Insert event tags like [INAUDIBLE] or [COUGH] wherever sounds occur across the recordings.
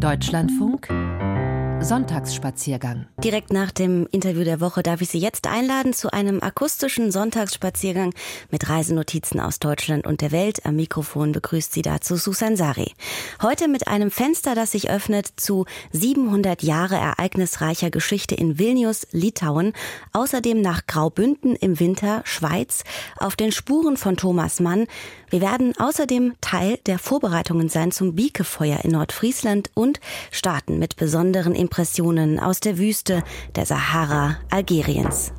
Deutschlandfunk Sonntagsspaziergang. Direkt nach dem Interview der Woche darf ich Sie jetzt einladen zu einem akustischen Sonntagsspaziergang mit Reisenotizen aus Deutschland und der Welt. Am Mikrofon begrüßt Sie dazu Susan Sari. Heute mit einem Fenster, das sich öffnet zu 700 Jahre ereignisreicher Geschichte in Vilnius, Litauen. Außerdem nach Graubünden im Winter, Schweiz, auf den Spuren von Thomas Mann. Wir werden außerdem Teil der Vorbereitungen sein zum Biekefeuer in Nordfriesland und starten mit besonderen Impressionen aus der Wüste der Sahara Algeriens.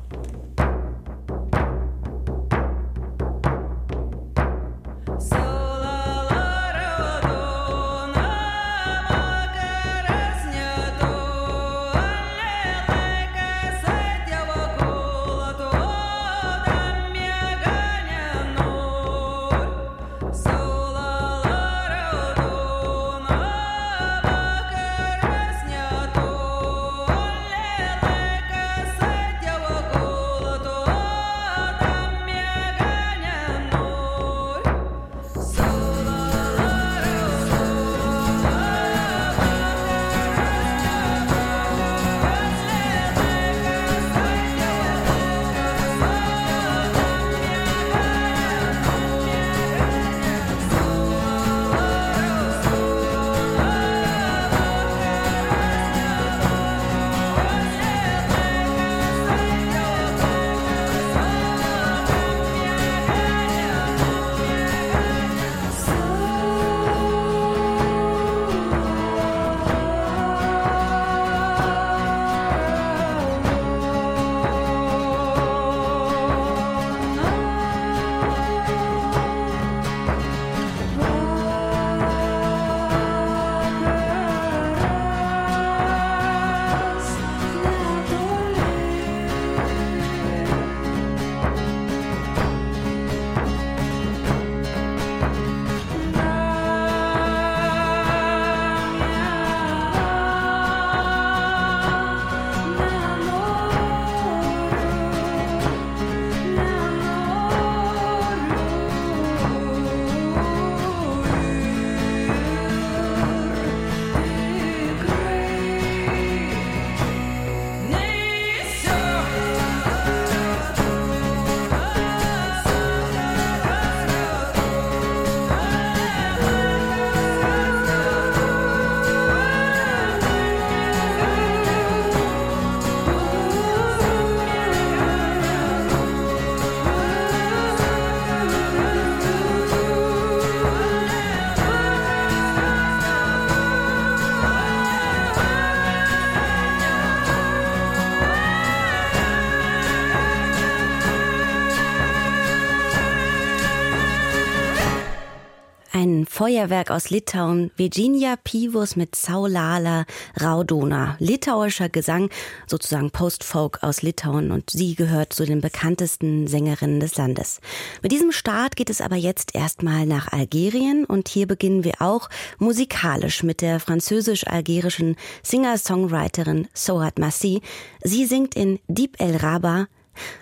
Feuerwerk aus Litauen, Virginia Pivus mit Saulala Raudona. Litauischer Gesang, sozusagen Postfolk aus Litauen und sie gehört zu den bekanntesten Sängerinnen des Landes. Mit diesem Start geht es aber jetzt erstmal nach Algerien und hier beginnen wir auch musikalisch mit der französisch-algerischen Singer-Songwriterin Sohat Massi. Sie singt in Deep El Raba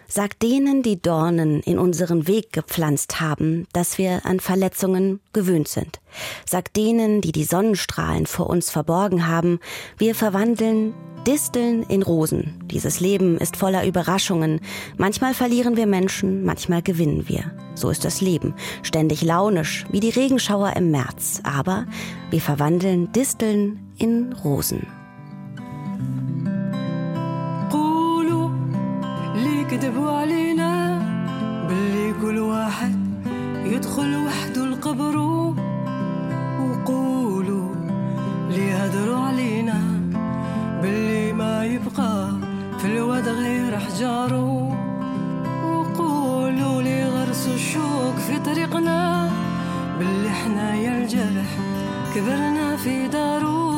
Sag denen, die Dornen in unseren Weg gepflanzt haben, dass wir an Verletzungen gewöhnt sind. Sag denen, die die Sonnenstrahlen vor uns verborgen haben, wir verwandeln Disteln in Rosen. Dieses Leben ist voller Überraschungen. Manchmal verlieren wir Menschen, manchmal gewinnen wir. So ist das Leben. Ständig launisch, wie die Regenschauer im März. Aber wir verwandeln Disteln in Rosen. كذبوا علينا باللي كل واحد يدخل وحده القبر وقولوا لي هدروا علينا باللي ما يبقى في الواد غير حجاره وقولوا لي غرسوا الشوك في طريقنا باللي إحنا يا الجرح كبرنا في دارو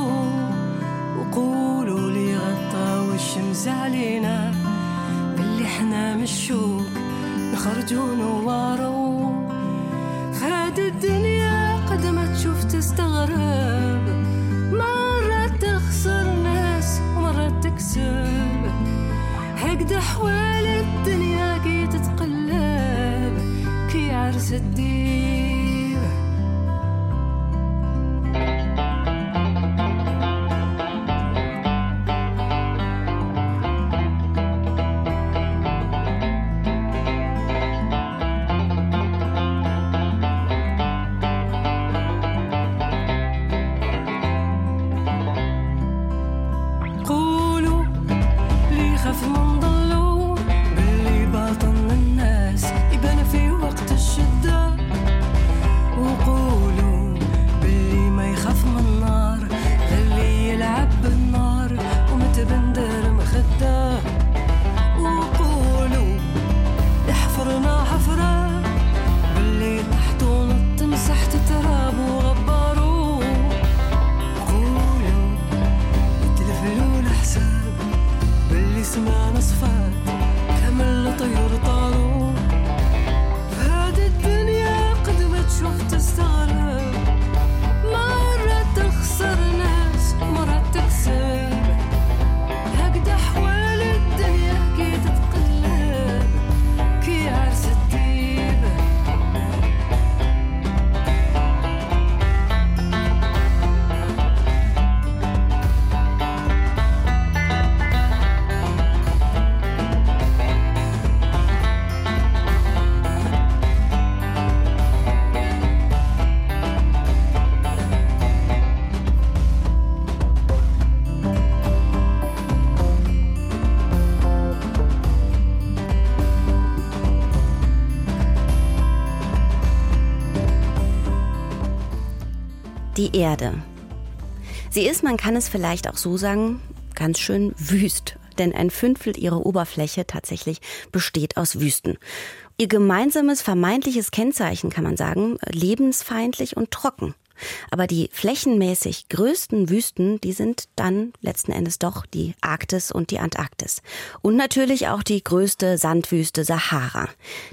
وقولوا لي غطاو الشمس علينا إحنا من الشوق نخرجوا نوارو فهاد الدنيا قد ما تشوف تستغرب. مرات تخسر ناس ومرات تكسب. هكذا حوال الدنيا كي تتقلب كي عرس الدين. Erde. Sie ist, man kann es vielleicht auch so sagen, ganz schön wüst, denn ein Fünftel ihrer Oberfläche tatsächlich besteht aus Wüsten. Ihr gemeinsames vermeintliches Kennzeichen kann man sagen, lebensfeindlich und trocken. Aber die flächenmäßig größten Wüsten, die sind dann letzten Endes doch die Arktis und die Antarktis. Und natürlich auch die größte Sandwüste Sahara.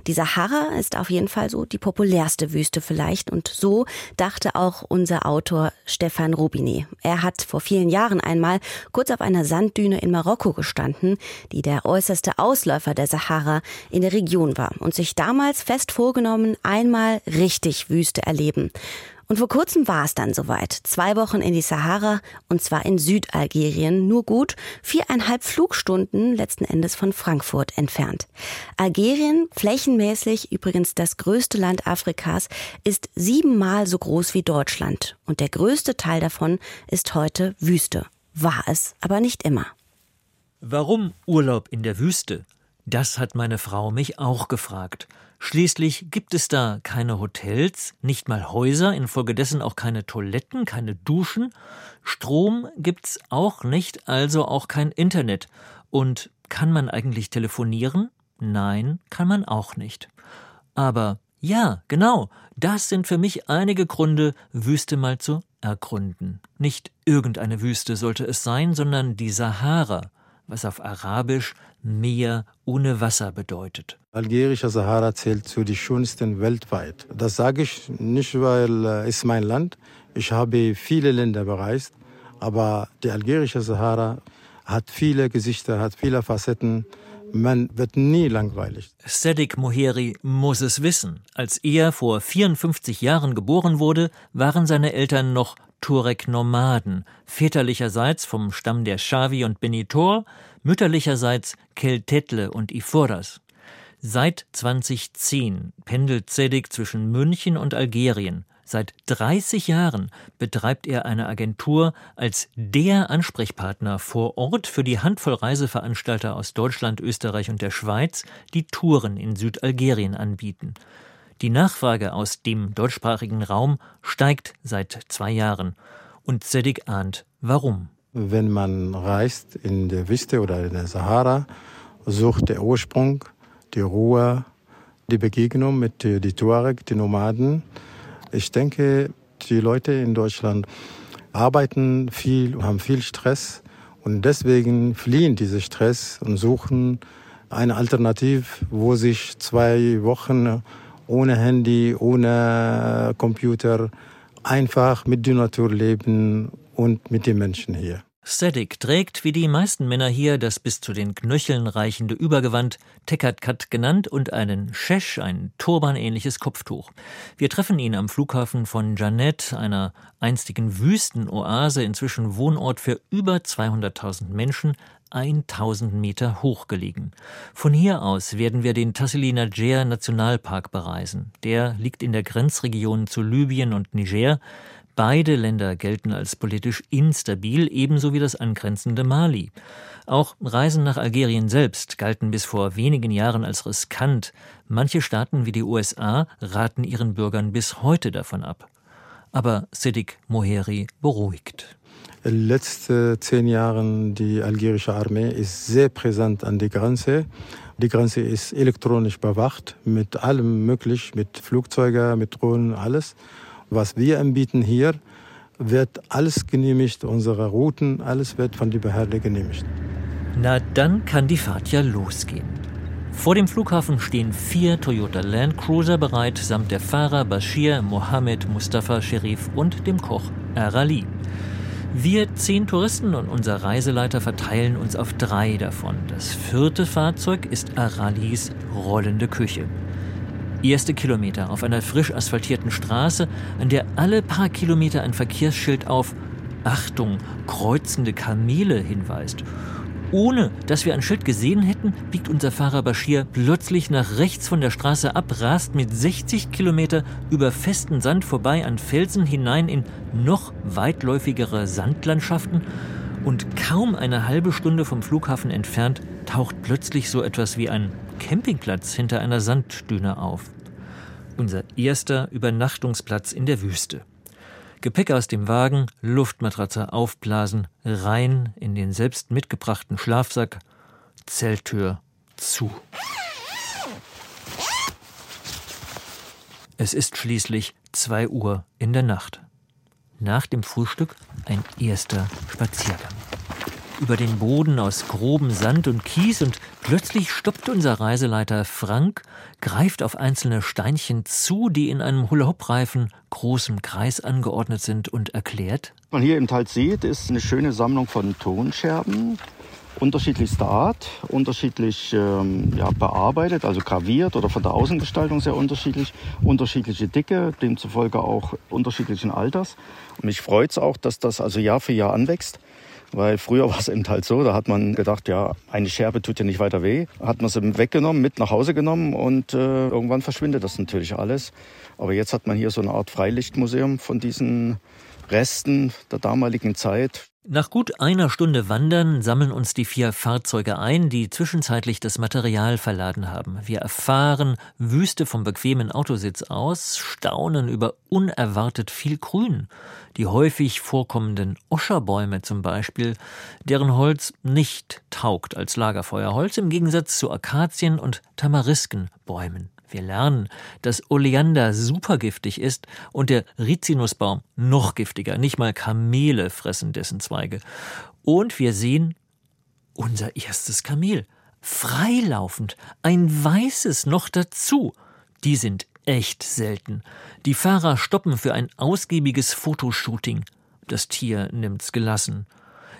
Die Sahara ist auf jeden Fall so die populärste Wüste vielleicht. Und so dachte auch unser Autor Stefan Robinet. Er hat vor vielen Jahren einmal kurz auf einer Sanddüne in Marokko gestanden, die der äußerste Ausläufer der Sahara in der Region war und sich damals fest vorgenommen, einmal richtig Wüste erleben. Und vor kurzem war es dann soweit. Zwei Wochen in die Sahara und zwar in Südalgerien, nur gut viereinhalb Flugstunden letzten Endes von Frankfurt entfernt. Algerien, flächenmäßig übrigens das größte Land Afrikas, ist siebenmal so groß wie Deutschland. Und der größte Teil davon ist heute Wüste. War es aber nicht immer. Warum Urlaub in der Wüste? Das hat meine Frau mich auch gefragt. Schließlich gibt es da keine Hotels, nicht mal Häuser, infolgedessen auch keine Toiletten, keine Duschen. Strom gibt's auch nicht, also auch kein Internet. Und kann man eigentlich telefonieren? Nein, kann man auch nicht. Aber ja, genau, das sind für mich einige Gründe, Wüste mal zu ergründen. Nicht irgendeine Wüste sollte es sein, sondern die Sahara, was auf Arabisch Meer ohne Wasser bedeutet. Algerische Sahara zählt zu den schönsten weltweit. Das sage ich nicht, weil es äh, ist mein Land. Ich habe viele Länder bereist, aber die algerische Sahara hat viele Gesichter, hat viele Facetten. Man wird nie langweilig. Sedik Moheri muss es wissen. Als er vor 54 Jahren geboren wurde, waren seine Eltern noch Tuareg-Nomaden, väterlicherseits vom Stamm der Shawi und Benitor, mütterlicherseits Keltetle und Iforas. Seit 2010 pendelt Zedek zwischen München und Algerien. Seit 30 Jahren betreibt er eine Agentur als der Ansprechpartner vor Ort für die Handvoll Reiseveranstalter aus Deutschland, Österreich und der Schweiz, die Touren in Südalgerien anbieten. Die Nachfrage aus dem deutschsprachigen Raum steigt seit zwei Jahren. Und Zedek ahnt, warum. Wenn man reist in der Wüste oder in der Sahara, sucht der Ursprung, die Ruhe, die Begegnung mit den Tuareg, den Nomaden. Ich denke, die Leute in Deutschland arbeiten viel, haben viel Stress und deswegen fliehen diese Stress und suchen eine Alternative, wo sich zwei Wochen ohne Handy, ohne Computer, einfach mit der Natur leben und mit den Menschen hier. Sedik trägt wie die meisten Männer hier das bis zu den Knöcheln reichende Übergewand, Tekatkat genannt, und einen Shesh, ein turbanähnliches Kopftuch. Wir treffen ihn am Flughafen von Janet, einer einstigen Wüstenoase, inzwischen Wohnort für über 200.000 Menschen, 1000 Meter hoch gelegen. Von hier aus werden wir den Tassili Najer Nationalpark bereisen. Der liegt in der Grenzregion zu Libyen und Niger. Beide Länder gelten als politisch instabil, ebenso wie das angrenzende Mali. Auch Reisen nach Algerien selbst galten bis vor wenigen Jahren als riskant. Manche Staaten wie die USA raten ihren Bürgern bis heute davon ab. Aber Siddiq Moheri beruhigt letzten zehn Jahren die algerische Armee ist sehr präsent an der Grenze. Die Grenze ist elektronisch bewacht mit allem möglich, mit Flugzeugen, mit Drohnen, alles. Was wir anbieten hier, wird alles genehmigt, unsere Routen, alles wird von der Behörde genehmigt. Na, dann kann die Fahrt ja losgehen. Vor dem Flughafen stehen vier Toyota Land Cruiser bereit, samt der Fahrer Bashir, Mohammed, Mustafa, Sherif und dem Koch Arali. Wir zehn Touristen und unser Reiseleiter verteilen uns auf drei davon. Das vierte Fahrzeug ist Aralis rollende Küche. Erste Kilometer auf einer frisch asphaltierten Straße, an der alle paar Kilometer ein Verkehrsschild auf Achtung, kreuzende Kamele hinweist. Ohne dass wir ein Schild gesehen hätten, biegt unser Fahrer Bashir plötzlich nach rechts von der Straße ab, rast mit 60 Kilometer über festen Sand vorbei an Felsen hinein in noch weitläufigere Sandlandschaften und kaum eine halbe Stunde vom Flughafen entfernt taucht plötzlich so etwas wie ein Campingplatz hinter einer Sanddüne auf. Unser erster Übernachtungsplatz in der Wüste. Gepäck aus dem Wagen, Luftmatratze aufblasen, rein in den selbst mitgebrachten Schlafsack, Zelttür zu. Es ist schließlich zwei Uhr in der Nacht. Nach dem Frühstück ein erster Spaziergang über den Boden aus grobem Sand und Kies und plötzlich stoppt unser Reiseleiter Frank, greift auf einzelne Steinchen zu, die in einem Hula-Hoop-Reifen großem Kreis angeordnet sind und erklärt. Was man hier im Tal sieht, ist eine schöne Sammlung von Tonscherben unterschiedlichster Art, unterschiedlich ähm, ja, bearbeitet, also graviert oder von der Außengestaltung sehr unterschiedlich, unterschiedliche Dicke, demzufolge auch unterschiedlichen Alters. Und mich freut es auch, dass das also Jahr für Jahr anwächst. Weil früher war es eben halt so, da hat man gedacht, ja, eine Scherbe tut ja nicht weiter weh. Hat man sie weggenommen, mit nach Hause genommen und äh, irgendwann verschwindet das natürlich alles. Aber jetzt hat man hier so eine Art Freilichtmuseum von diesen Resten der damaligen Zeit. Nach gut einer Stunde Wandern sammeln uns die vier Fahrzeuge ein, die zwischenzeitlich das Material verladen haben. Wir erfahren Wüste vom bequemen Autositz aus, staunen über unerwartet viel Grün. Die häufig vorkommenden Oscherbäume zum Beispiel, deren Holz nicht taugt als Lagerfeuerholz im Gegensatz zu Akazien- und Tamariskenbäumen. Wir lernen, dass Oleander supergiftig ist und der Rizinusbaum noch giftiger. Nicht mal Kamele fressen dessen Zweige. Und wir sehen unser erstes Kamel. Freilaufend. Ein weißes noch dazu. Die sind echt selten. Die Fahrer stoppen für ein ausgiebiges Fotoshooting. Das Tier nimmt's gelassen.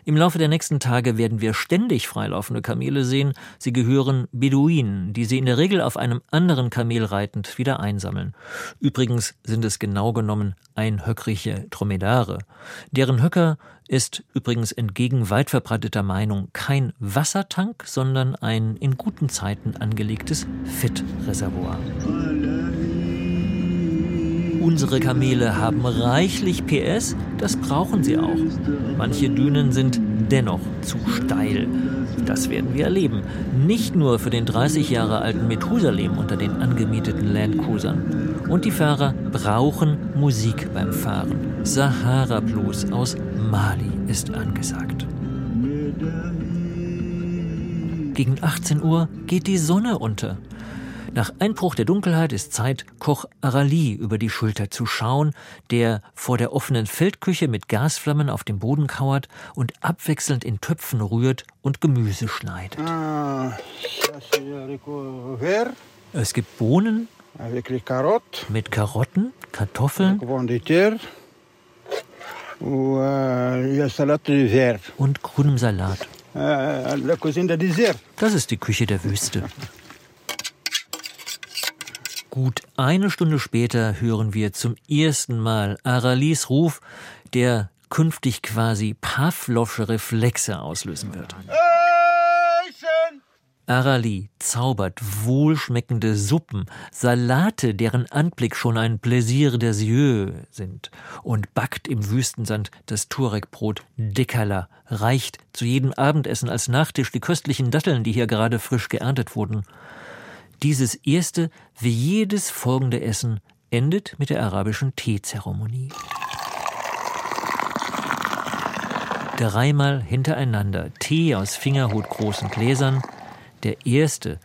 Im Laufe der nächsten Tage werden wir ständig freilaufende Kamele sehen. Sie gehören Beduinen, die sie in der Regel auf einem anderen Kamel reitend wieder einsammeln. Übrigens sind es genau genommen einhöckrige Dromedare. Deren Höcker ist übrigens entgegen weit verbreiteter Meinung kein Wassertank, sondern ein in guten Zeiten angelegtes Fettreservoir. Unsere Kamele haben reichlich PS, das brauchen sie auch. Manche Dünen sind dennoch zu steil. Das werden wir erleben. Nicht nur für den 30 Jahre alten Methusalem unter den angemieteten Landcruisern. Und die Fahrer brauchen Musik beim Fahren. Sahara Blues aus Mali ist angesagt. Gegen 18 Uhr geht die Sonne unter. Nach Einbruch der Dunkelheit ist Zeit, Koch Arali über die Schulter zu schauen, der vor der offenen Feldküche mit Gasflammen auf dem Boden kauert und abwechselnd in Töpfen rührt und Gemüse schneidet. Ah, es gibt Bohnen mit Karotten, Kartoffeln und grünem Salat. Das ist die Küche der Wüste. Gut eine Stunde später hören wir zum ersten Mal Aralis Ruf, der künftig quasi Pavlovsche Reflexe auslösen wird. Arali zaubert wohlschmeckende Suppen, Salate, deren Anblick schon ein Plaisir des yeux sind, und backt im Wüstensand das Turekbrot Dekala, reicht zu jedem Abendessen als Nachtisch die köstlichen Datteln, die hier gerade frisch geerntet wurden. Dieses erste, wie jedes folgende Essen, endet mit der arabischen Teezeremonie. Dreimal hintereinander Tee aus fingerhutgroßen Gläsern. Der erste,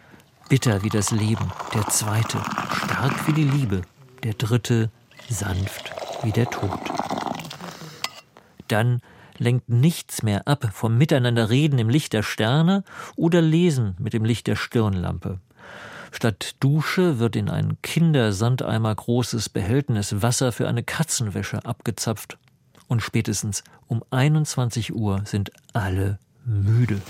bitter wie das Leben. Der zweite, stark wie die Liebe. Der dritte, sanft wie der Tod. Dann lenkt nichts mehr ab vom Miteinanderreden im Licht der Sterne oder Lesen mit dem Licht der Stirnlampe. Statt Dusche wird in ein Kindersandeimer großes Behältnis Wasser für eine Katzenwäsche abgezapft. Und spätestens um 21 Uhr sind alle müde.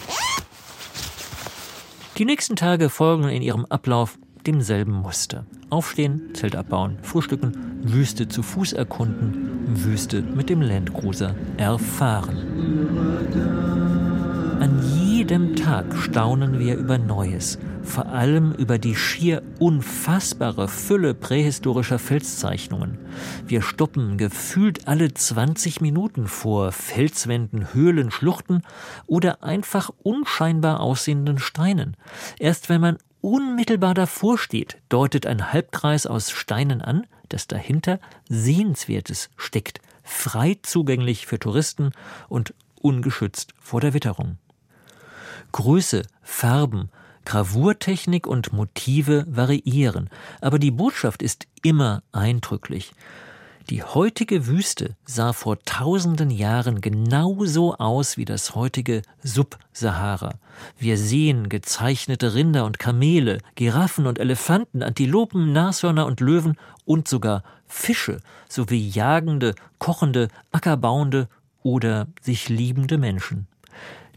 Die nächsten Tage folgen in ihrem Ablauf demselben Muster. Aufstehen, Zelt abbauen, frühstücken, Wüste zu Fuß erkunden, Wüste mit dem Landcruiser erfahren. Jedem Tag staunen wir über Neues, vor allem über die schier unfassbare Fülle prähistorischer Felszeichnungen. Wir stoppen gefühlt alle 20 Minuten vor Felswänden, Höhlen, Schluchten oder einfach unscheinbar aussehenden Steinen. Erst wenn man unmittelbar davor steht, deutet ein Halbkreis aus Steinen an, dass dahinter Sehenswertes steckt, frei zugänglich für Touristen und ungeschützt vor der Witterung. Größe, Farben, Gravurtechnik und Motive variieren, aber die Botschaft ist immer eindrücklich. Die heutige Wüste sah vor tausenden Jahren genauso aus wie das heutige Sub-Sahara. Wir sehen gezeichnete Rinder und Kamele, Giraffen und Elefanten, Antilopen, Nashörner und Löwen und sogar Fische sowie jagende, kochende, ackerbauende oder sich liebende Menschen.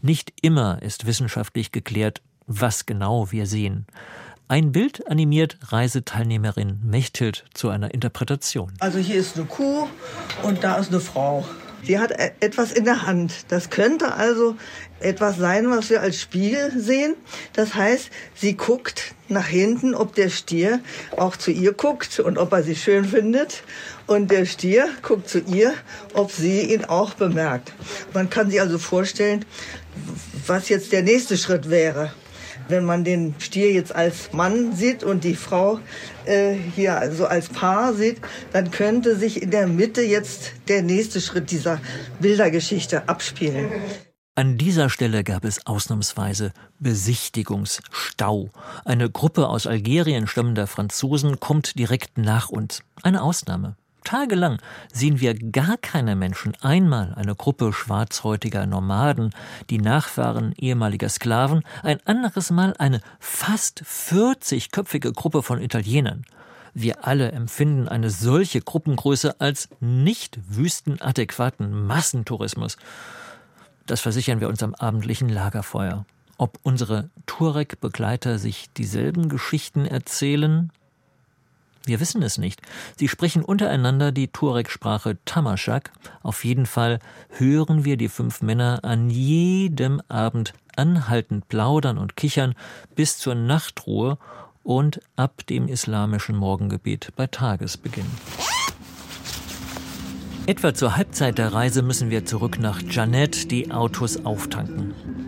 Nicht immer ist wissenschaftlich geklärt, was genau wir sehen. Ein Bild animiert Reiseteilnehmerin Mechthild zu einer Interpretation. Also hier ist eine Kuh und da ist eine Frau. Sie hat e- etwas in der Hand. Das könnte also etwas sein, was wir als Spiegel sehen. Das heißt, sie guckt nach hinten, ob der Stier auch zu ihr guckt und ob er sie schön findet. Und der Stier guckt zu ihr, ob sie ihn auch bemerkt. Man kann sich also vorstellen, was jetzt der nächste Schritt wäre. Wenn man den Stier jetzt als Mann sieht und die Frau äh, hier also als Paar sieht, dann könnte sich in der Mitte jetzt der nächste Schritt dieser Bildergeschichte abspielen. An dieser Stelle gab es ausnahmsweise Besichtigungsstau. Eine Gruppe aus Algerien stammender Franzosen kommt direkt nach uns. Eine Ausnahme. Tagelang sehen wir gar keine Menschen, einmal eine Gruppe schwarzhäutiger Nomaden, die Nachfahren ehemaliger Sklaven, ein anderes Mal eine fast 40-köpfige Gruppe von Italienern. Wir alle empfinden eine solche Gruppengröße als nicht wüstenadäquaten Massentourismus. Das versichern wir uns am abendlichen Lagerfeuer. Ob unsere Tuareg-Begleiter sich dieselben Geschichten erzählen, wir wissen es nicht. Sie sprechen untereinander die Tuareg-Sprache Tamashak. Auf jeden Fall hören wir die fünf Männer an jedem Abend anhaltend plaudern und kichern bis zur Nachtruhe und ab dem islamischen Morgengebet bei Tagesbeginn. Etwa zur Halbzeit der Reise müssen wir zurück nach Janet die Autos auftanken.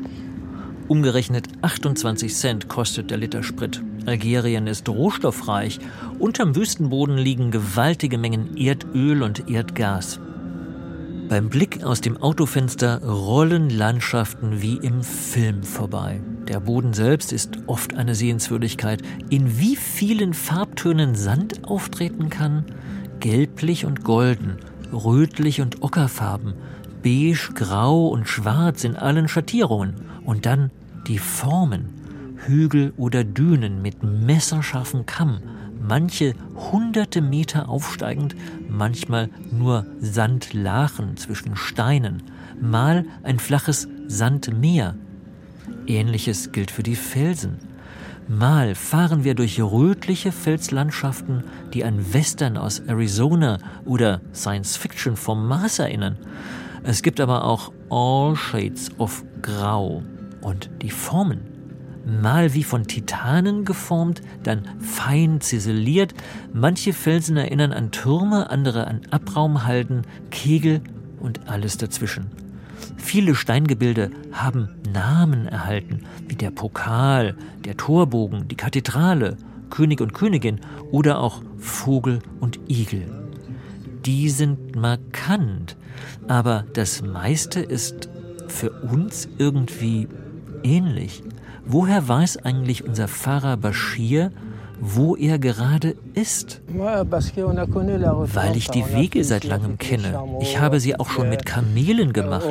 Umgerechnet 28 Cent kostet der Liter Sprit. Algerien ist rohstoffreich. Unterm Wüstenboden liegen gewaltige Mengen Erdöl und Erdgas. Beim Blick aus dem Autofenster rollen Landschaften wie im Film vorbei. Der Boden selbst ist oft eine Sehenswürdigkeit. In wie vielen Farbtönen Sand auftreten kann? Gelblich und golden, rötlich und ockerfarben, beige, grau und schwarz in allen Schattierungen. Und dann die Formen, Hügel oder Dünen mit messerscharfem Kamm, manche hunderte Meter aufsteigend, manchmal nur Sandlachen zwischen Steinen, mal ein flaches Sandmeer. Ähnliches gilt für die Felsen. Mal fahren wir durch rötliche Felslandschaften, die an Western aus Arizona oder Science Fiction vom Mars erinnern. Es gibt aber auch All Shades of Grau. Und die Formen, mal wie von Titanen geformt, dann fein ziseliert, manche Felsen erinnern an Türme, andere an Abraumhalden, Kegel und alles dazwischen. Viele Steingebilde haben Namen erhalten, wie der Pokal, der Torbogen, die Kathedrale, König und Königin oder auch Vogel und Igel. Die sind markant, aber das meiste ist für uns irgendwie ähnlich. Woher weiß eigentlich unser Pfarrer Bashir, wo er gerade ist. Weil ich die Wege seit langem kenne. Ich habe sie auch schon mit Kamelen gemacht.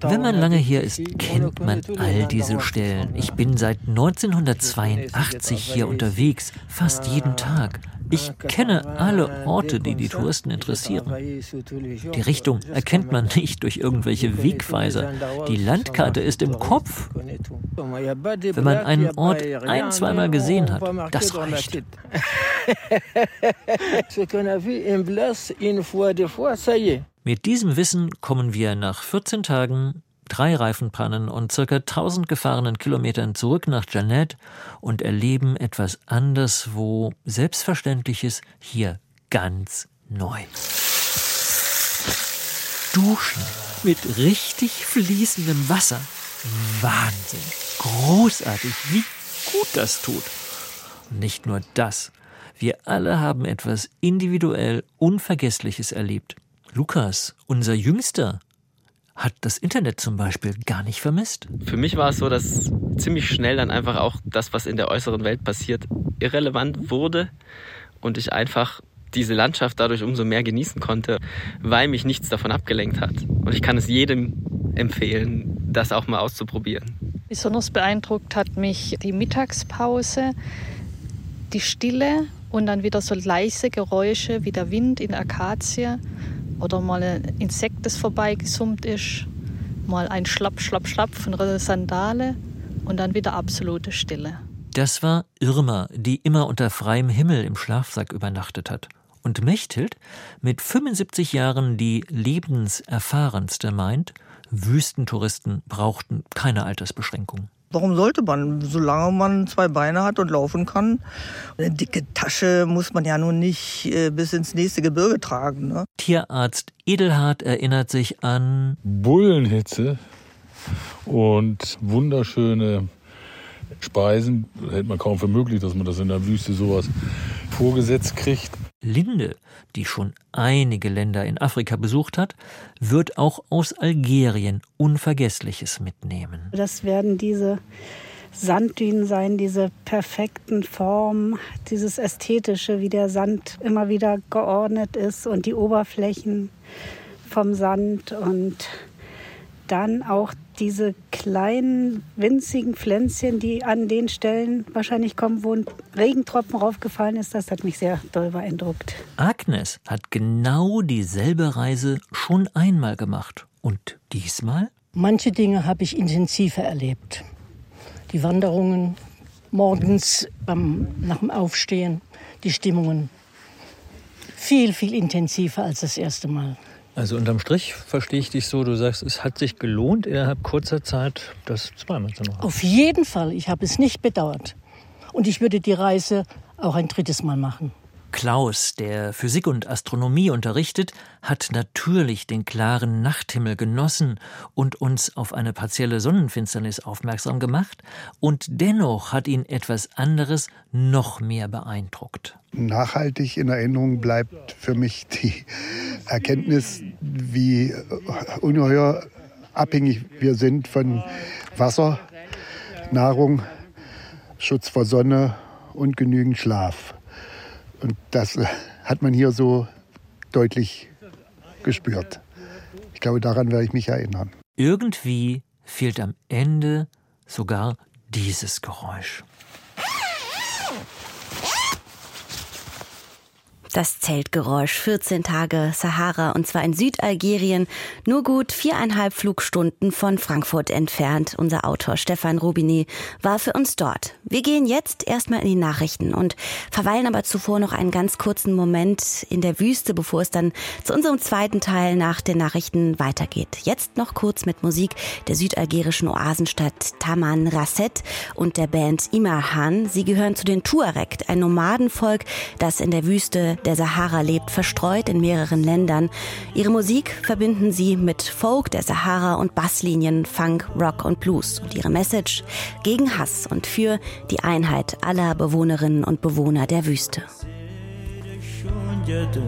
Wenn man lange hier ist, kennt man all diese Stellen. Ich bin seit 1982 hier unterwegs, fast jeden Tag. Ich kenne alle Orte, die die Touristen interessieren. Die Richtung erkennt man nicht durch irgendwelche Wegweiser. Die Landkarte ist im Kopf. Wenn man einen Ort ein, zweimal gesehen hat, das reicht. [LAUGHS] Mit diesem Wissen kommen wir nach 14 Tagen drei Reifenpannen und circa 1000 gefahrenen Kilometern zurück nach Janet und erleben etwas anderswo Selbstverständliches hier ganz neu. Duschen mit richtig fließendem Wasser. Wahnsinn. Großartig, wie gut das tut. Nicht nur das. Wir alle haben etwas individuell Unvergessliches erlebt. Lukas, unser Jüngster, hat das Internet zum Beispiel gar nicht vermisst. Für mich war es so, dass ziemlich schnell dann einfach auch das, was in der äußeren Welt passiert, irrelevant wurde und ich einfach diese Landschaft dadurch umso mehr genießen konnte, weil mich nichts davon abgelenkt hat. Und ich kann es jedem empfehlen, das auch mal auszuprobieren. Besonders beeindruckt hat mich die Mittagspause, die Stille und dann wieder so leise Geräusche wie der Wind in Akazie oder mal ein Insekt, das vorbeigesummt ist, mal ein Schlapp, Schlapp, Schlapp von einer Sandale und dann wieder absolute Stille. Das war Irma, die immer unter freiem Himmel im Schlafsack übernachtet hat. Und Mechthild, mit 75 Jahren die lebenserfahrenste, meint, Wüstentouristen brauchten keine Altersbeschränkung. Warum sollte man, solange man zwei Beine hat und laufen kann? Eine dicke Tasche muss man ja nun nicht äh, bis ins nächste Gebirge tragen. Ne? Tierarzt Edelhard erinnert sich an Bullenhitze und wunderschöne Speisen. Hält man kaum für möglich, dass man das in der Wüste sowas vorgesetzt kriegt. Linde, die schon einige Länder in Afrika besucht hat, wird auch aus Algerien Unvergessliches mitnehmen. Das werden diese Sanddünen sein, diese perfekten Formen, dieses Ästhetische, wie der Sand immer wieder geordnet ist und die Oberflächen vom Sand und dann auch diese kleinen winzigen Pflänzchen, die an den Stellen wahrscheinlich kommen, wo ein Regentropfen raufgefallen ist, das hat mich sehr doll beeindruckt. Agnes hat genau dieselbe Reise schon einmal gemacht. Und diesmal? Manche Dinge habe ich intensiver erlebt. Die Wanderungen morgens beim, nach dem Aufstehen, die Stimmungen. Viel, viel intensiver als das erste Mal. Also unterm Strich verstehe ich dich so, du sagst, es hat sich gelohnt, innerhalb kurzer Zeit das zweimal zu machen. Auf jeden Fall, ich habe es nicht bedauert. Und ich würde die Reise auch ein drittes Mal machen. Klaus, der Physik und Astronomie unterrichtet, hat natürlich den klaren Nachthimmel genossen und uns auf eine partielle Sonnenfinsternis aufmerksam gemacht, und dennoch hat ihn etwas anderes noch mehr beeindruckt. Nachhaltig in Erinnerung bleibt für mich die Erkenntnis, wie ungeheuer abhängig wir sind von Wasser, Nahrung, Schutz vor Sonne und genügend Schlaf. Und das äh, hat man hier so deutlich gespürt. Ich glaube, daran werde ich mich erinnern. Irgendwie fehlt am Ende sogar dieses Geräusch. Das Zeltgeräusch, 14 Tage Sahara und zwar in Südalgerien, nur gut viereinhalb Flugstunden von Frankfurt entfernt. Unser Autor Stefan Rubini war für uns dort. Wir gehen jetzt erstmal in die Nachrichten und verweilen aber zuvor noch einen ganz kurzen Moment in der Wüste, bevor es dann zu unserem zweiten Teil nach den Nachrichten weitergeht. Jetzt noch kurz mit Musik der südalgerischen Oasenstadt Taman Rasset und der Band Imarhan. Sie gehören zu den Tuareg, ein Nomadenvolk, das in der Wüste der Sahara lebt, verstreut in mehreren Ländern. Ihre Musik verbinden sie mit Folk der Sahara und Basslinien, Funk, Rock und Blues. Und ihre Message gegen Hass und für die Einheit aller Bewohnerinnen und Bewohner der Wüste. Shunjet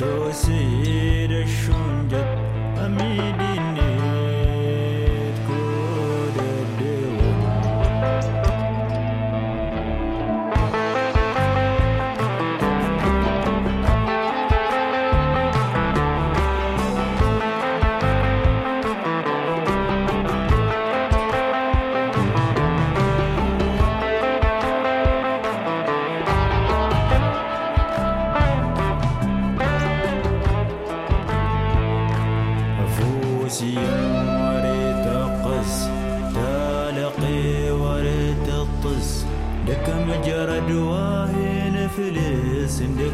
Dosyre a amidi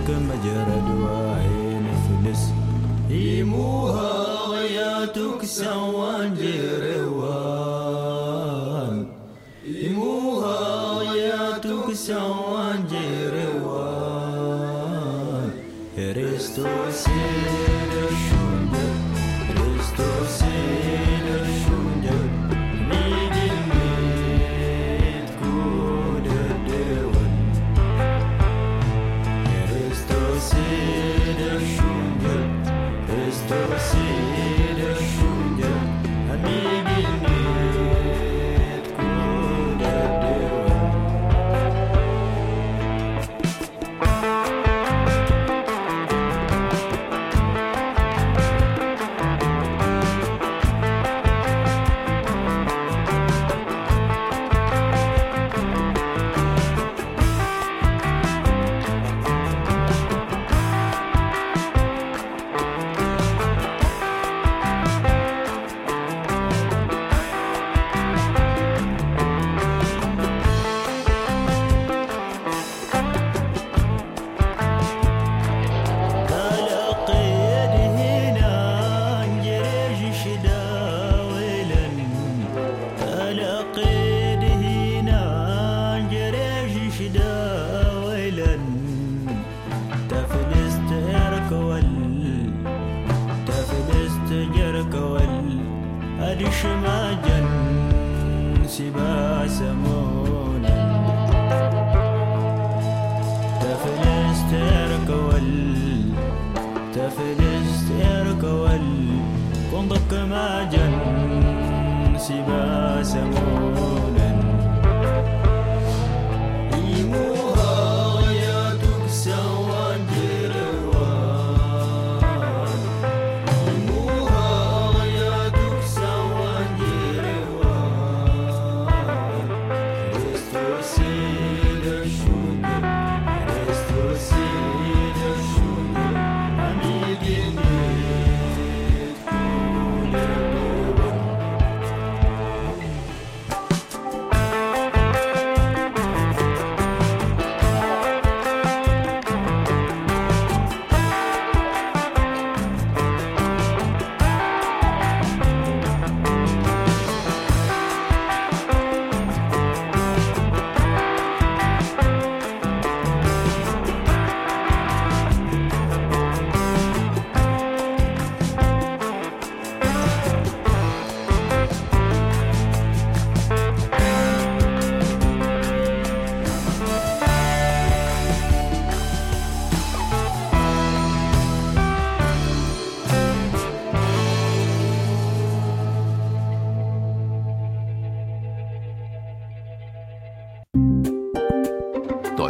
que me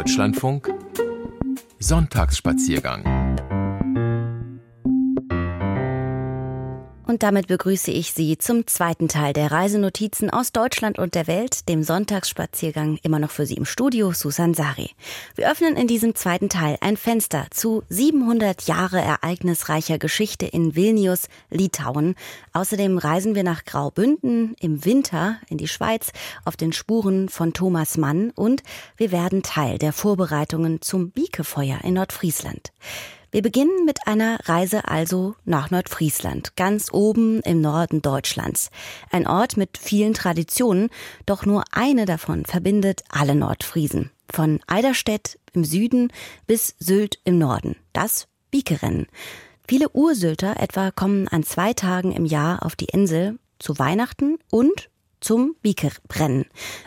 Deutschlandfunk Sonntagsspaziergang Und damit begrüße ich Sie zum zweiten Teil der Reisenotizen aus Deutschland und der Welt, dem Sonntagsspaziergang, immer noch für Sie im Studio, Susan Sari. Wir öffnen in diesem zweiten Teil ein Fenster zu 700 Jahre ereignisreicher Geschichte in Vilnius, Litauen. Außerdem reisen wir nach Graubünden im Winter in die Schweiz auf den Spuren von Thomas Mann und wir werden Teil der Vorbereitungen zum Biekefeuer in Nordfriesland. Wir beginnen mit einer Reise also nach Nordfriesland, ganz oben im Norden Deutschlands. Ein Ort mit vielen Traditionen, doch nur eine davon verbindet alle Nordfriesen. Von Eiderstedt im Süden bis Sylt im Norden. Das Biekerennen. Viele Ursylter etwa kommen an zwei Tagen im Jahr auf die Insel zu Weihnachten und zum Biekerbrennen.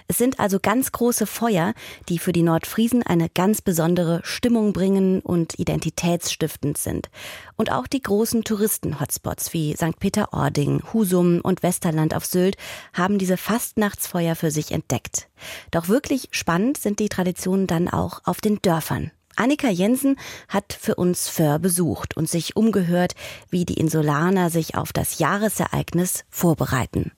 Es sind also ganz große Feuer, die für die Nordfriesen eine ganz besondere Stimmung bringen und identitätsstiftend sind. Und auch die großen Touristen-Hotspots wie St. Peter-Ording, Husum und Westerland auf Sylt haben diese Fastnachtsfeuer für sich entdeckt. Doch wirklich spannend sind die Traditionen dann auch auf den Dörfern. Annika Jensen hat für uns Föhr besucht und sich umgehört, wie die Insulaner sich auf das Jahresereignis vorbereiten.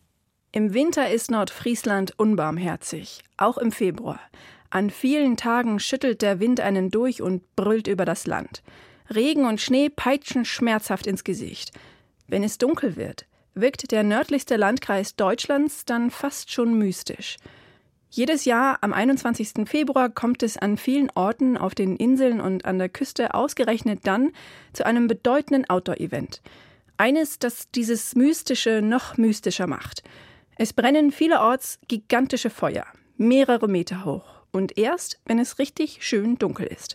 Im Winter ist Nordfriesland unbarmherzig, auch im Februar. An vielen Tagen schüttelt der Wind einen durch und brüllt über das Land. Regen und Schnee peitschen schmerzhaft ins Gesicht. Wenn es dunkel wird, wirkt der nördlichste Landkreis Deutschlands dann fast schon mystisch. Jedes Jahr am 21. Februar kommt es an vielen Orten auf den Inseln und an der Küste ausgerechnet dann zu einem bedeutenden Outdoor-Event. Eines, das dieses Mystische noch mystischer macht. Es brennen vielerorts gigantische Feuer, mehrere Meter hoch. Und erst, wenn es richtig schön dunkel ist.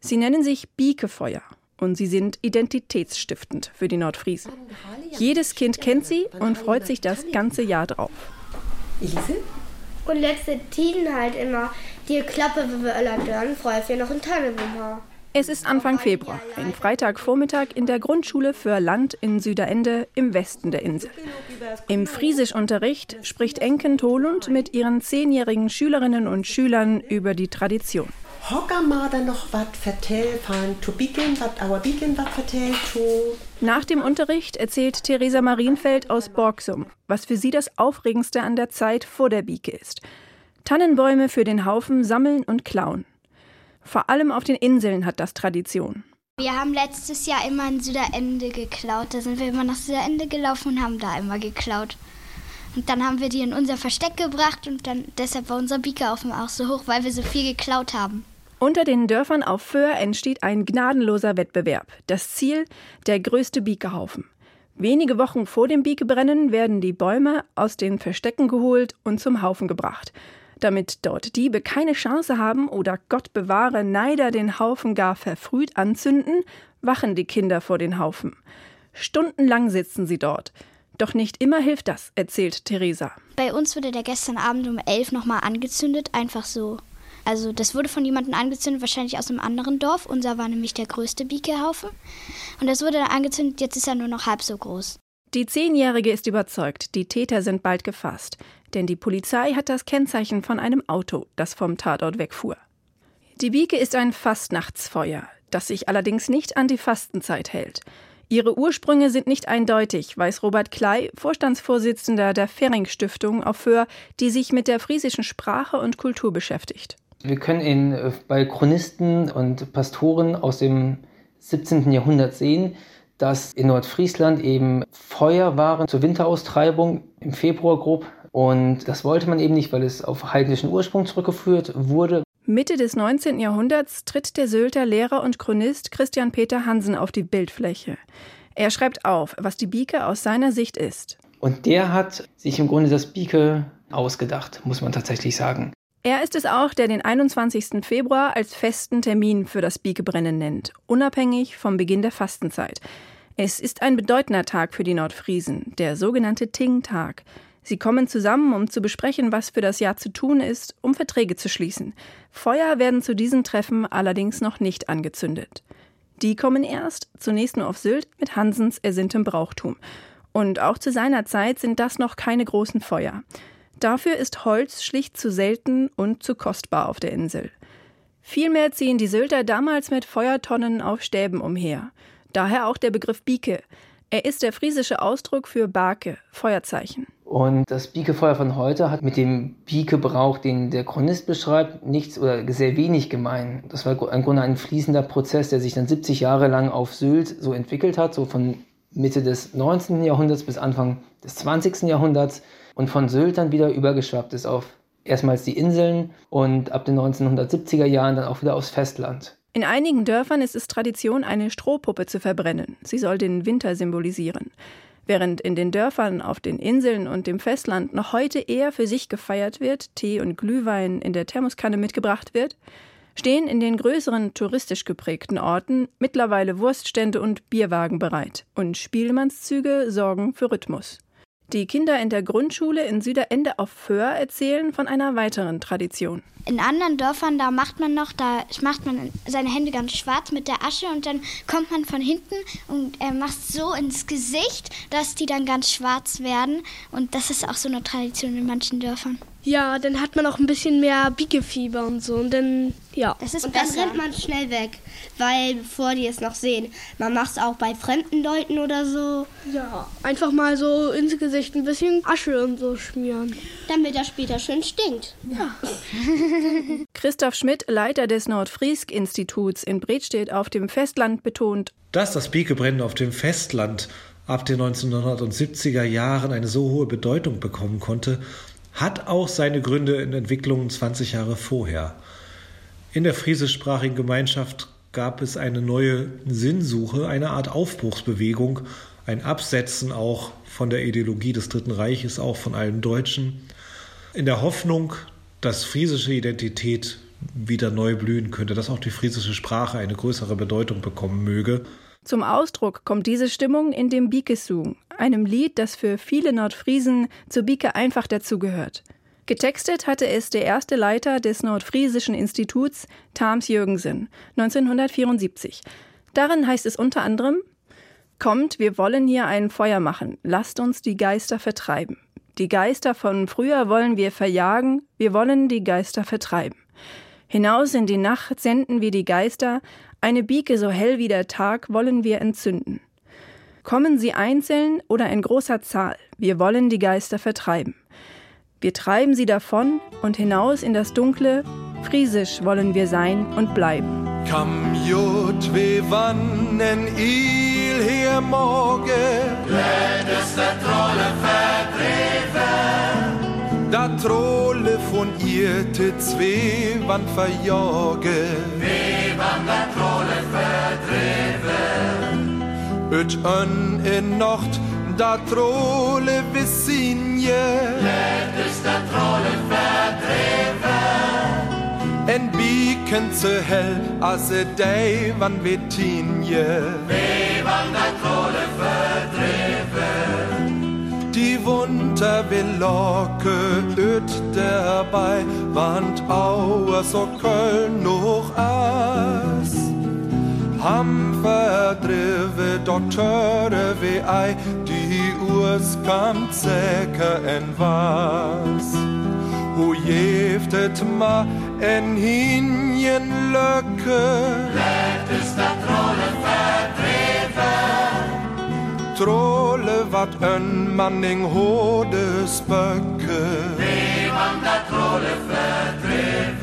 Sie nennen sich Biekefeuer und sie sind identitätsstiftend für die Nordfriesen. Jedes Kind kennt sie und freut sich das ganze Jahr drauf. Und letzte Tiden halt immer die Klappe, wie wir alle dörren, freuen wir noch in Tannenbaum es ist Anfang Februar, ein Freitagvormittag in der Grundschule für Land in Süderende im Westen der Insel. Im Friesischunterricht spricht Enken Tolund mit ihren zehnjährigen Schülerinnen und Schülern über die Tradition. Nach dem Unterricht erzählt Theresa Marienfeld aus Borgsum, was für sie das Aufregendste an der Zeit vor der Bieke ist. Tannenbäume für den Haufen sammeln und klauen. Vor allem auf den Inseln hat das Tradition. Wir haben letztes Jahr immer ein Süderende geklaut. Da sind wir immer nach Süderende gelaufen und haben da immer geklaut. Und dann haben wir die in unser Versteck gebracht und dann deshalb war unser Biekerhaufen auch so hoch, weil wir so viel geklaut haben. Unter den Dörfern auf Föhr entsteht ein gnadenloser Wettbewerb. Das Ziel, der größte Biekerhaufen. Wenige Wochen vor dem Biekebrennen werden die Bäume aus den Verstecken geholt und zum Haufen gebracht. Damit dort Diebe keine Chance haben oder Gott bewahre Neider den Haufen gar verfrüht anzünden, wachen die Kinder vor den Haufen. Stundenlang sitzen sie dort. Doch nicht immer hilft das, erzählt Theresa. Bei uns wurde der gestern Abend um elf nochmal angezündet, einfach so. Also das wurde von jemandem angezündet, wahrscheinlich aus einem anderen Dorf. Unser war nämlich der größte Biekehaufen. Und das wurde dann angezündet, jetzt ist er nur noch halb so groß. Die Zehnjährige ist überzeugt, die Täter sind bald gefasst. Denn die Polizei hat das Kennzeichen von einem Auto, das vom Tatort wegfuhr. Die Bieke ist ein Fastnachtsfeuer, das sich allerdings nicht an die Fastenzeit hält. Ihre Ursprünge sind nicht eindeutig, weiß Robert Klei, Vorstandsvorsitzender der Fering Stiftung auf Föhr, die sich mit der friesischen Sprache und Kultur beschäftigt. Wir können in, äh, bei Chronisten und Pastoren aus dem 17. Jahrhundert sehen, dass in Nordfriesland eben Feuer waren zur Winteraustreibung im Februar grob. Und das wollte man eben nicht, weil es auf heidnischen Ursprung zurückgeführt wurde. Mitte des 19. Jahrhunderts tritt der Sylter Lehrer und Chronist Christian Peter Hansen auf die Bildfläche. Er schreibt auf, was die Bieke aus seiner Sicht ist. Und der hat sich im Grunde das Bieke ausgedacht, muss man tatsächlich sagen. Er ist es auch, der den 21. Februar als festen Termin für das Biekebrennen nennt, unabhängig vom Beginn der Fastenzeit. Es ist ein bedeutender Tag für die Nordfriesen, der sogenannte Ting-Tag. Sie kommen zusammen, um zu besprechen, was für das Jahr zu tun ist, um Verträge zu schließen. Feuer werden zu diesen Treffen allerdings noch nicht angezündet. Die kommen erst, zunächst nur auf Sylt, mit Hansens ersinntem Brauchtum. Und auch zu seiner Zeit sind das noch keine großen Feuer. Dafür ist Holz schlicht zu selten und zu kostbar auf der Insel. Vielmehr ziehen die Sylter damals mit Feuertonnen auf Stäben umher. Daher auch der Begriff Bieke. Er ist der friesische Ausdruck für Barke, Feuerzeichen. Und das Biekefeuer von heute hat mit dem Biekebrauch, den der Chronist beschreibt, nichts oder sehr wenig gemein. Das war im Grunde ein fließender Prozess, der sich dann 70 Jahre lang auf Sylt so entwickelt hat, so von Mitte des 19. Jahrhunderts bis Anfang des 20. Jahrhunderts und von Sylt dann wieder übergeschwappt ist auf erstmals die Inseln und ab den 1970er Jahren dann auch wieder aufs Festland. In einigen Dörfern ist es Tradition, eine Strohpuppe zu verbrennen. Sie soll den Winter symbolisieren. Während in den Dörfern, auf den Inseln und dem Festland noch heute eher für sich gefeiert wird, Tee und Glühwein in der Thermoskanne mitgebracht wird, stehen in den größeren touristisch geprägten Orten mittlerweile Wurststände und Bierwagen bereit und Spielmannszüge sorgen für Rhythmus. Die Kinder in der Grundschule in Süderende auf Föhr erzählen von einer weiteren Tradition. In anderen Dörfern, da macht man noch, da macht man seine Hände ganz schwarz mit der Asche und dann kommt man von hinten und er macht so ins Gesicht, dass die dann ganz schwarz werden. Und das ist auch so eine Tradition in manchen Dörfern. Ja, dann hat man auch ein bisschen mehr Biegefieber und so. Und dann, ja. Das ist und dann rennt man schnell weg, weil bevor die es noch sehen. Man macht es auch bei fremden Leuten oder so. Ja, einfach mal so ins Gesicht ein bisschen Asche und so schmieren. Damit er später schön stinkt. Ja. [LAUGHS] Christoph Schmidt, Leiter des Nordfriesk-Instituts in Bredstedt auf dem Festland, betont, dass das Biekebrennen auf dem Festland ab den 1970er Jahren eine so hohe Bedeutung bekommen konnte, hat auch seine Gründe in Entwicklungen 20 Jahre vorher. In der friesischsprachigen Gemeinschaft gab es eine neue Sinnsuche, eine Art Aufbruchsbewegung, ein Absetzen auch von der Ideologie des Dritten Reiches, auch von allen Deutschen, in der Hoffnung, dass friesische Identität wieder neu blühen könnte, dass auch die friesische Sprache eine größere Bedeutung bekommen möge. Zum Ausdruck kommt diese Stimmung in dem Bikesung, einem Lied, das für viele Nordfriesen zur Bike einfach dazugehört. Getextet hatte es der erste Leiter des Nordfriesischen Instituts, Tams Jürgensen, 1974. Darin heißt es unter anderem: Kommt, wir wollen hier ein Feuer machen, lasst uns die Geister vertreiben. Die Geister von früher wollen wir verjagen, wir wollen die Geister vertreiben. Hinaus in die Nacht senden wir die Geister, eine Bieke so hell wie der Tag wollen wir entzünden. Kommen sie einzeln oder in großer Zahl, wir wollen die Geister vertreiben. Wir treiben sie davon und hinaus in das Dunkle, friesisch wollen wir sein und bleiben. Kam jut we wannen il her morgen, Blödes der Trolle verdreven, da Trolle von ihr te zwei wann verjage, wie wann der Trolle verdreven. Öt ön in Nacht, da Trolle visinje, Blödes der Trolle verdreven, en biken zu hell, as e day wann vi tinje. wie wann der Trolle verdreven. Winter will locke öd dabei, want auer so Köln noch as. Ham verdrive Doktoren wie ei, die Urs kam säker en was. Hoe jeft het ma en hinjen löcke. Let is dat Trolle verdreven. Trolle wat een manning hode spöcke. Wie man dat Trolle verdreven.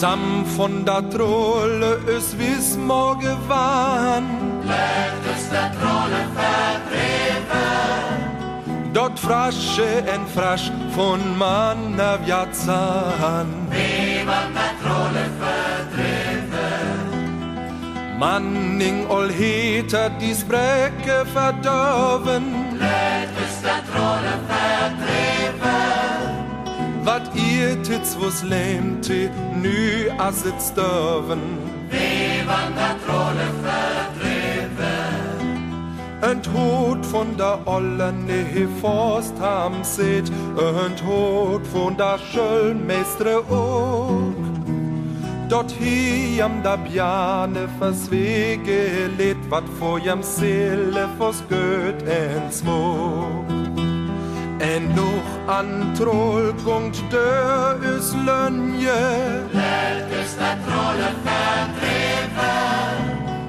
Sam von der Trolle is wis morgen wann. Let is dat Trolle verdreven. Dort frasche en frasch von manna viazzan. Wie man dat Trolle verdreven. Manning ol heter die Sprecke verdorven. Let is dat Trolle verdreven. Wat ihr tits was lähmte, nü asset störven. Wie man dat Trolle verdreven. Ent hot von der ollen nehe Forst ham seht, ent hot von der Schöllmeistre ook. Dort hiam da Bjane verswege lädt, wat vor jam Seele vors Göt en smog. En noch an Trollpunkt dö is Lönje. Let is dat Trolle verdreven.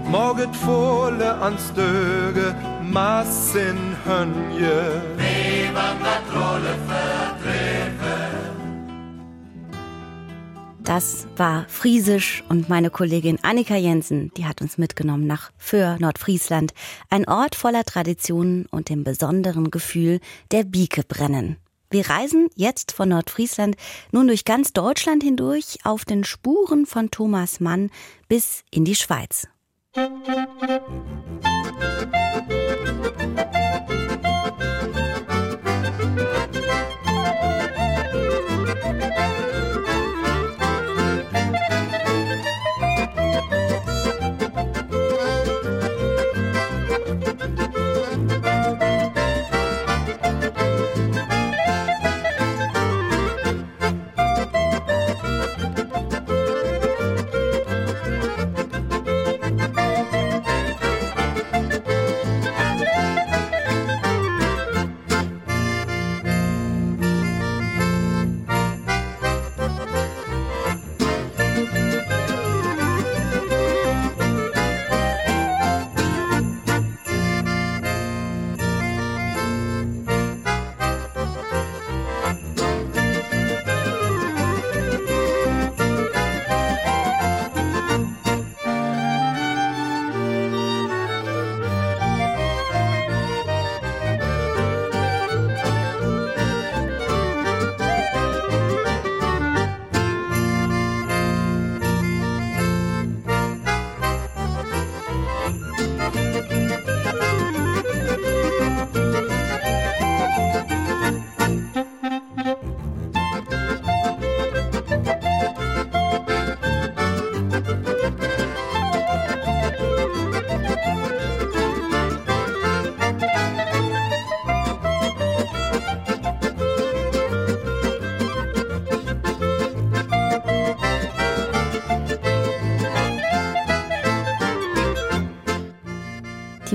Morget volle ans Döge, Massen Hönje. Wie man dat Trolle verdreven. Das war Friesisch und meine Kollegin Annika Jensen, die hat uns mitgenommen nach Föhr, Nordfriesland, ein Ort voller Traditionen und dem besonderen Gefühl der Biekebrennen. Wir reisen jetzt von Nordfriesland nun durch ganz Deutschland hindurch auf den Spuren von Thomas Mann bis in die Schweiz. Die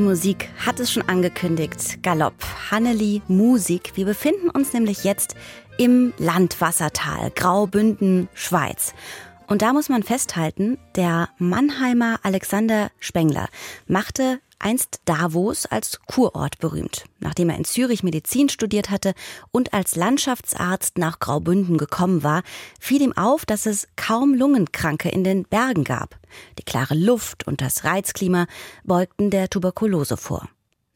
Musik hat es schon angekündigt. Galopp, Hanneli, Musik. Wir befinden uns nämlich jetzt im Landwassertal, Graubünden, Schweiz. Und da muss man festhalten, der Mannheimer Alexander Spengler machte einst Davos als Kurort berühmt. Nachdem er in Zürich Medizin studiert hatte und als Landschaftsarzt nach Graubünden gekommen war, fiel ihm auf, dass es kaum Lungenkranke in den Bergen gab. Die klare Luft und das Reizklima beugten der Tuberkulose vor.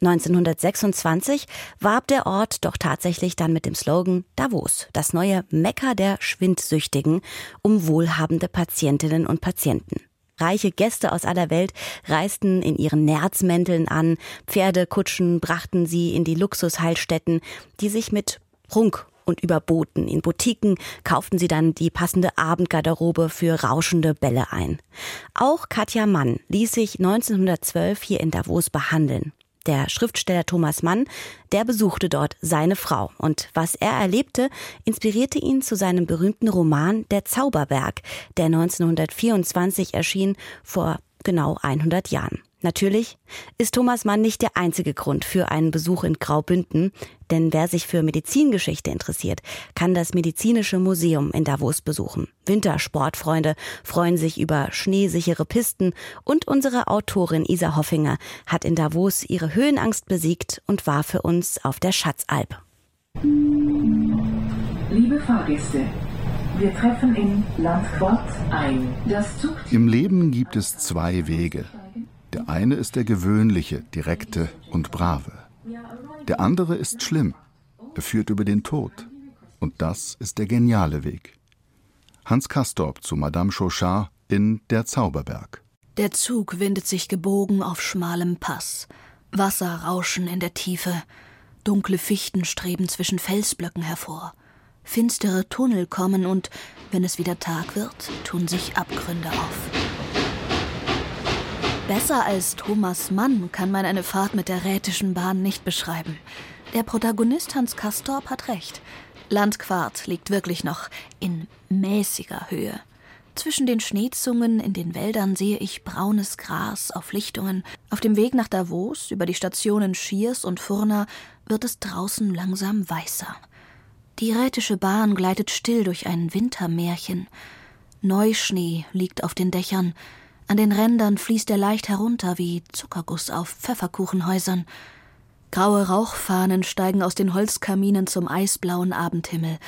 1926 warb der Ort doch tatsächlich dann mit dem Slogan Davos, das neue Mekka der Schwindsüchtigen, um wohlhabende Patientinnen und Patienten. Reiche Gäste aus aller Welt reisten in ihren Nerzmänteln an, Pferdekutschen brachten sie in die Luxusheilstätten, die sich mit Prunk und überboten. In Boutiquen kauften sie dann die passende Abendgarderobe für rauschende Bälle ein. Auch Katja Mann ließ sich 1912 hier in Davos behandeln. Der Schriftsteller Thomas Mann, der besuchte dort seine Frau. Und was er erlebte, inspirierte ihn zu seinem berühmten Roman Der Zauberberg, der 1924 erschien, vor genau 100 Jahren. Natürlich ist Thomas Mann nicht der einzige Grund für einen Besuch in Graubünden, denn wer sich für Medizingeschichte interessiert, kann das Medizinische Museum in Davos besuchen. Wintersportfreunde freuen sich über schneesichere Pisten und unsere Autorin Isa Hoffinger hat in Davos ihre Höhenangst besiegt und war für uns auf der Schatzalp. Liebe Fahrgäste, wir treffen in Landquart ein. Das Zug Im Leben gibt es zwei Wege. Der eine ist der gewöhnliche, direkte und brave. Der andere ist schlimm. Er führt über den Tod. Und das ist der geniale Weg. Hans Castorp zu Madame Chauchat in Der Zauberberg. Der Zug windet sich gebogen auf schmalem Pass. Wasser rauschen in der Tiefe. Dunkle Fichten streben zwischen Felsblöcken hervor. Finstere Tunnel kommen und, wenn es wieder Tag wird, tun sich Abgründe auf. Besser als Thomas Mann kann man eine Fahrt mit der Rätischen Bahn nicht beschreiben. Der Protagonist Hans Kastorp hat recht. Landquart liegt wirklich noch in mäßiger Höhe. Zwischen den Schneezungen in den Wäldern sehe ich braunes Gras auf Lichtungen. Auf dem Weg nach Davos über die Stationen Schiers und Furna wird es draußen langsam weißer. Die Rätische Bahn gleitet still durch ein Wintermärchen. Neuschnee liegt auf den Dächern, an den Rändern fließt er leicht herunter wie Zuckerguss auf Pfefferkuchenhäusern. Graue Rauchfahnen steigen aus den Holzkaminen zum eisblauen Abendhimmel.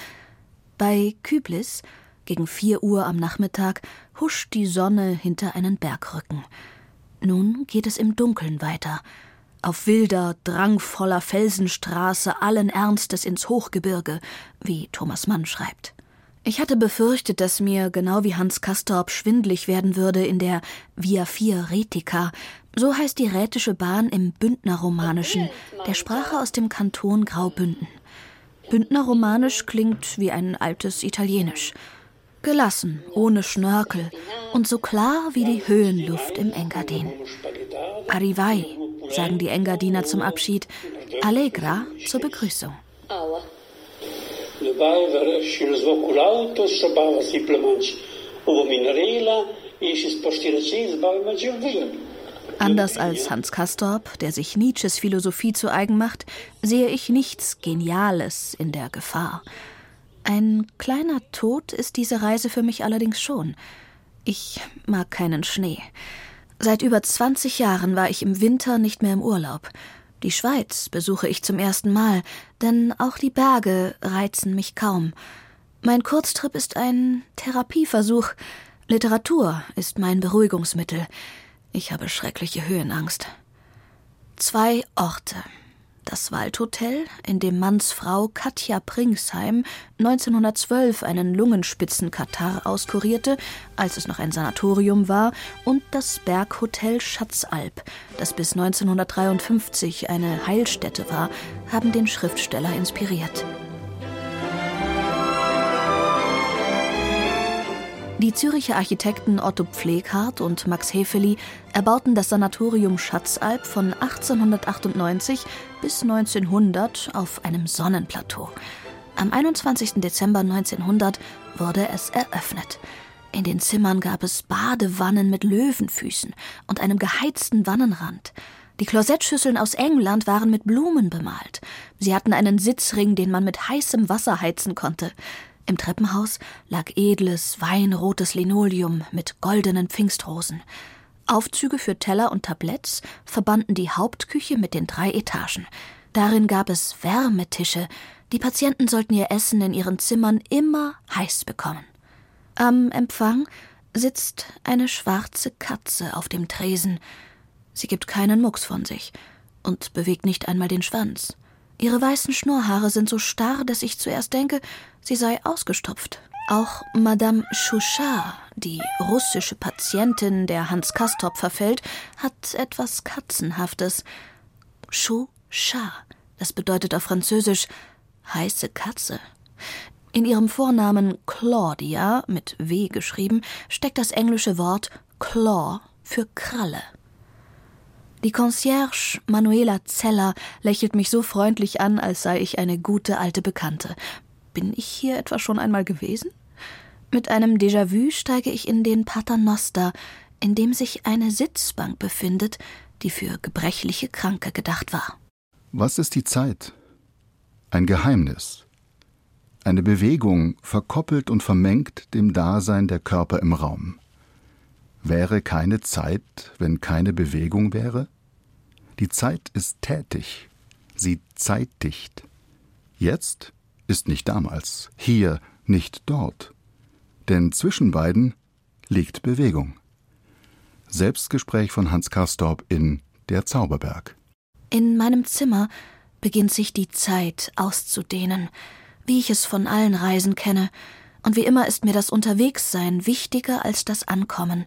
Bei Küblis, gegen vier Uhr am Nachmittag, huscht die Sonne hinter einen Bergrücken. Nun geht es im Dunkeln weiter. Auf wilder, drangvoller Felsenstraße allen Ernstes ins Hochgebirge, wie Thomas Mann schreibt. Ich hatte befürchtet, dass mir, genau wie Hans Castorp, schwindlig werden würde in der Via Vier Retica. So heißt die Rätische Bahn im Bündnerromanischen, der Sprache aus dem Kanton Graubünden. Bündnerromanisch klingt wie ein altes Italienisch. Gelassen, ohne Schnörkel und so klar wie die Höhenluft im Engadin. Arrivai, sagen die Engadiner zum Abschied, Allegra zur Begrüßung. Добавив ще розвоку лауто, собава сиплеманч у Minerela, ich ist postiraci, zbavim Giovin. Anders als Hans Castorp, der sich Nietzsches Philosophie zu eigen macht, sehe ich nichts Geniales in der Gefahr. Ein kleiner Tod ist diese Reise für mich allerdings schon. Ich mag keinen Schnee. Seit über 20 Jahren war ich im Winter nicht mehr im Urlaub. Die Schweiz besuche ich zum ersten Mal, denn auch die Berge reizen mich kaum. Mein Kurztrip ist ein Therapieversuch. Literatur ist mein Beruhigungsmittel. Ich habe schreckliche Höhenangst. Zwei Orte, das Waldhotel, in dem Manns Frau Katja Pringsheim 1912 einen Lungenspitzenkatar auskurierte, als es noch ein Sanatorium war, und das Berghotel Schatzalp, das bis 1953 eine Heilstätte war, haben den Schriftsteller inspiriert. Die Züricher Architekten Otto Pfleghardt und Max Hefeli erbauten das Sanatorium Schatzalp von 1898 bis 1900 auf einem Sonnenplateau. Am 21. Dezember 1900 wurde es eröffnet. In den Zimmern gab es Badewannen mit Löwenfüßen und einem geheizten Wannenrand. Die Klosettschüsseln aus England waren mit Blumen bemalt. Sie hatten einen Sitzring, den man mit heißem Wasser heizen konnte. Im Treppenhaus lag edles, weinrotes Linoleum mit goldenen Pfingstrosen. Aufzüge für Teller und Tabletts verbanden die Hauptküche mit den drei Etagen. Darin gab es Wärmetische. Die Patienten sollten ihr Essen in ihren Zimmern immer heiß bekommen. Am Empfang sitzt eine schwarze Katze auf dem Tresen. Sie gibt keinen Mucks von sich und bewegt nicht einmal den Schwanz. Ihre weißen Schnurrhaare sind so starr, dass ich zuerst denke, sie sei ausgestopft. Auch Madame Chouchard, die russische Patientin, der Hans Castorp verfällt, hat etwas Katzenhaftes. Chouchard, das bedeutet auf Französisch heiße Katze. In ihrem Vornamen Claudia, mit W geschrieben, steckt das englische Wort Claw für Kralle. Die Concierge Manuela Zeller lächelt mich so freundlich an, als sei ich eine gute alte Bekannte. Bin ich hier etwa schon einmal gewesen? Mit einem Déjà-vu steige ich in den Paternoster, in dem sich eine Sitzbank befindet, die für gebrechliche Kranke gedacht war. Was ist die Zeit? Ein Geheimnis. Eine Bewegung verkoppelt und vermengt dem Dasein der Körper im Raum. Wäre keine Zeit, wenn keine Bewegung wäre? Die Zeit ist tätig, sie zeitdicht. Jetzt ist nicht damals, hier nicht dort. Denn zwischen beiden liegt Bewegung. Selbstgespräch von Hans Karstorp in Der Zauberberg. In meinem Zimmer beginnt sich die Zeit auszudehnen, wie ich es von allen Reisen kenne, und wie immer ist mir das Unterwegssein wichtiger als das Ankommen.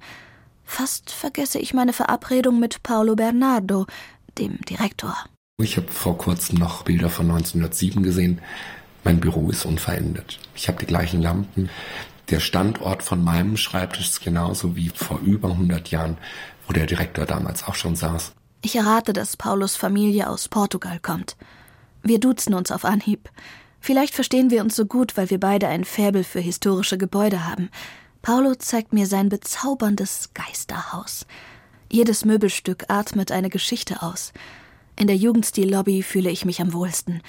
Fast vergesse ich meine Verabredung mit Paolo Bernardo, dem Direktor. Ich habe vor kurzem noch Bilder von 1907 gesehen. Mein Büro ist unverändert. Ich habe die gleichen Lampen. Der Standort von meinem Schreibtisch ist genauso wie vor über 100 Jahren, wo der Direktor damals auch schon saß. Ich errate, dass Paulos Familie aus Portugal kommt. Wir duzen uns auf Anhieb. Vielleicht verstehen wir uns so gut, weil wir beide ein Faible für historische Gebäude haben. Paulo zeigt mir sein bezauberndes Geisterhaus. Jedes Möbelstück atmet eine Geschichte aus. In der Jugendstil-Lobby fühle ich mich am wohlsten.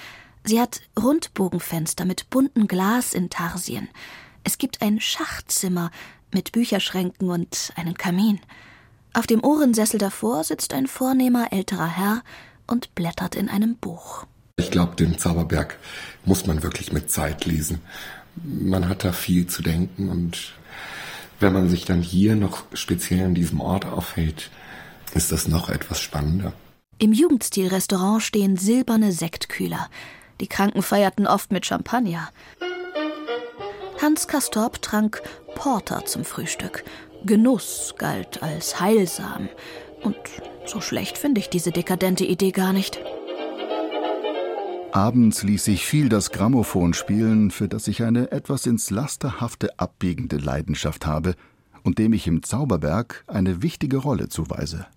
Sie hat Rundbogenfenster mit buntem Glas in Tarsien. Es gibt ein Schachzimmer mit Bücherschränken und einen Kamin. Auf dem Ohrensessel davor sitzt ein vornehmer älterer Herr und blättert in einem Buch. Ich glaube, den Zauberberg muss man wirklich mit Zeit lesen. Man hat da viel zu denken und wenn man sich dann hier noch speziell an diesem Ort aufhält, ist das noch etwas spannender. Im Jugendstil-Restaurant stehen silberne Sektkühler. Die Kranken feierten oft mit Champagner. Hans Kastorp trank Porter zum Frühstück. Genuss galt als heilsam. Und so schlecht finde ich diese dekadente Idee gar nicht. Abends ließ sich viel das Grammophon spielen, für das ich eine etwas ins Lasterhafte abbiegende Leidenschaft habe und dem ich im Zauberberg eine wichtige Rolle zuweise.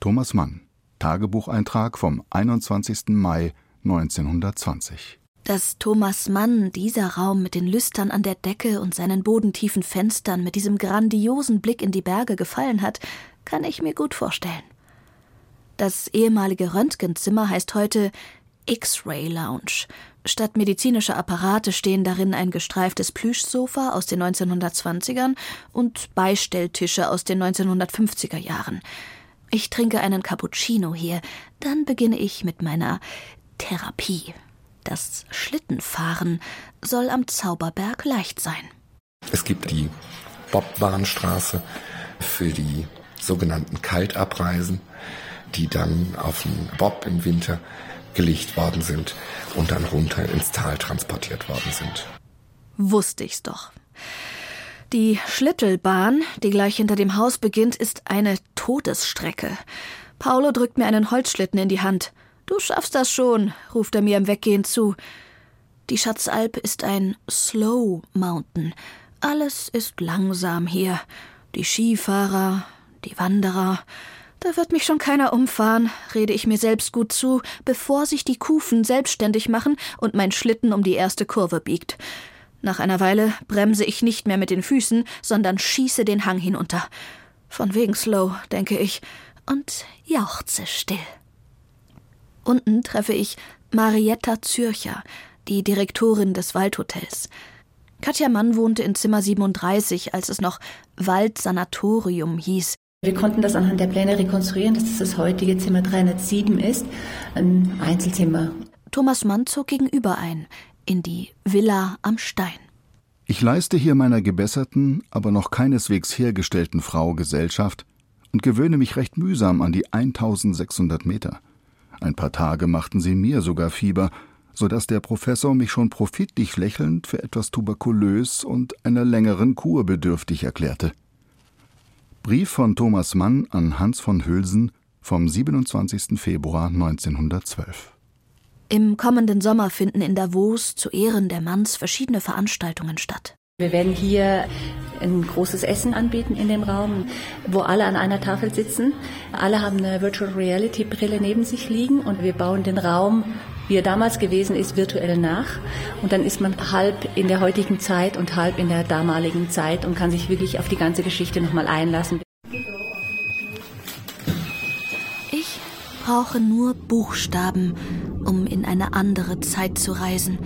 Thomas Mann, Tagebucheintrag vom 21. Mai 1920. Dass Thomas Mann dieser Raum mit den Lüstern an der Decke und seinen bodentiefen Fenstern mit diesem grandiosen Blick in die Berge gefallen hat, kann ich mir gut vorstellen. Das ehemalige Röntgenzimmer heißt heute X-Ray Lounge. Statt medizinischer Apparate stehen darin ein gestreiftes Plüschsofa aus den 1920ern und Beistelltische aus den 1950er Jahren. Ich trinke einen Cappuccino hier, dann beginne ich mit meiner Therapie. Das Schlittenfahren soll am Zauberberg leicht sein. Es gibt die Bobbahnstraße für die sogenannten Kaltabreisen, die dann auf den Bob im Winter gelegt worden sind und dann runter ins Tal transportiert worden sind. Wusste ich's doch. Die Schlittelbahn, die gleich hinter dem Haus beginnt, ist eine Todesstrecke. Paolo drückt mir einen Holzschlitten in die Hand. Du schaffst das schon, ruft er mir im Weggehen zu. Die Schatzalp ist ein Slow Mountain. Alles ist langsam hier. Die Skifahrer, die Wanderer, da wird mich schon keiner umfahren, rede ich mir selbst gut zu, bevor sich die Kufen selbstständig machen und mein Schlitten um die erste Kurve biegt. Nach einer Weile bremse ich nicht mehr mit den Füßen, sondern schieße den Hang hinunter. Von wegen slow, denke ich, und jauchze still. Unten treffe ich Marietta Zürcher, die Direktorin des Waldhotels. Katja Mann wohnte in Zimmer 37, als es noch Waldsanatorium hieß. Wir konnten das anhand der Pläne rekonstruieren, dass das das heutige Zimmer 307 ist, ein Einzelzimmer. Thomas Mann zog gegenüber ein, in die Villa am Stein. Ich leiste hier meiner gebesserten, aber noch keineswegs hergestellten Frau Gesellschaft und gewöhne mich recht mühsam an die 1600 Meter. Ein paar Tage machten sie mir sogar Fieber, so dass der Professor mich schon profitlich lächelnd für etwas tuberkulös und einer längeren Kur bedürftig erklärte. Brief von Thomas Mann an Hans von Hülsen vom 27. Februar 1912. Im kommenden Sommer finden in Davos zu Ehren der Manns verschiedene Veranstaltungen statt. Wir werden hier ein großes Essen anbieten in dem Raum, wo alle an einer Tafel sitzen. Alle haben eine Virtual Reality Brille neben sich liegen und wir bauen den Raum, wie er damals gewesen ist, virtuell nach. Und dann ist man halb in der heutigen Zeit und halb in der damaligen Zeit und kann sich wirklich auf die ganze Geschichte nochmal einlassen. Ich brauche nur Buchstaben, um in eine andere Zeit zu reisen.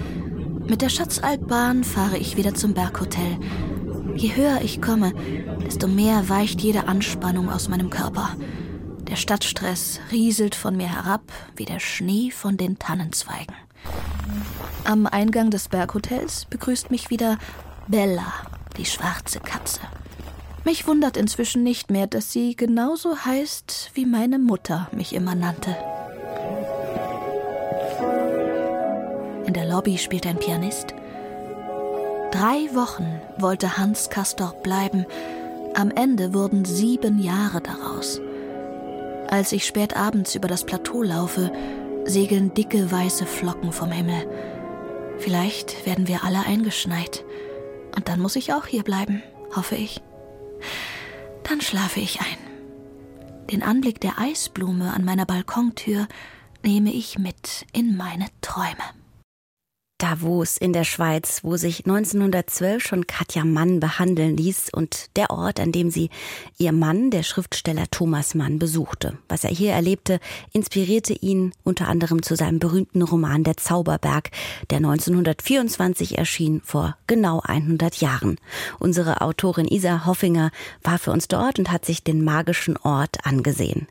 Mit der Schatzaltbahn fahre ich wieder zum Berghotel. Je höher ich komme, desto mehr weicht jede Anspannung aus meinem Körper. Der Stadtstress rieselt von mir herab wie der Schnee von den Tannenzweigen. Am Eingang des Berghotels begrüßt mich wieder Bella, die schwarze Katze. Mich wundert inzwischen nicht mehr, dass sie genauso heißt, wie meine Mutter mich immer nannte. In der Lobby spielt ein Pianist. Drei Wochen wollte Hans Castorp bleiben. Am Ende wurden sieben Jahre daraus. Als ich spät abends über das Plateau laufe, segeln dicke weiße Flocken vom Himmel. Vielleicht werden wir alle eingeschneit. Und dann muss ich auch hier bleiben, hoffe ich. Dann schlafe ich ein. Den Anblick der Eisblume an meiner Balkontür nehme ich mit in meine Träume. Davos in der Schweiz, wo sich 1912 schon Katja Mann behandeln ließ und der Ort, an dem sie ihr Mann, der Schriftsteller Thomas Mann, besuchte. Was er hier erlebte, inspirierte ihn unter anderem zu seinem berühmten Roman Der Zauberberg, der 1924 erschien, vor genau 100 Jahren. Unsere Autorin Isa Hoffinger war für uns dort und hat sich den magischen Ort angesehen.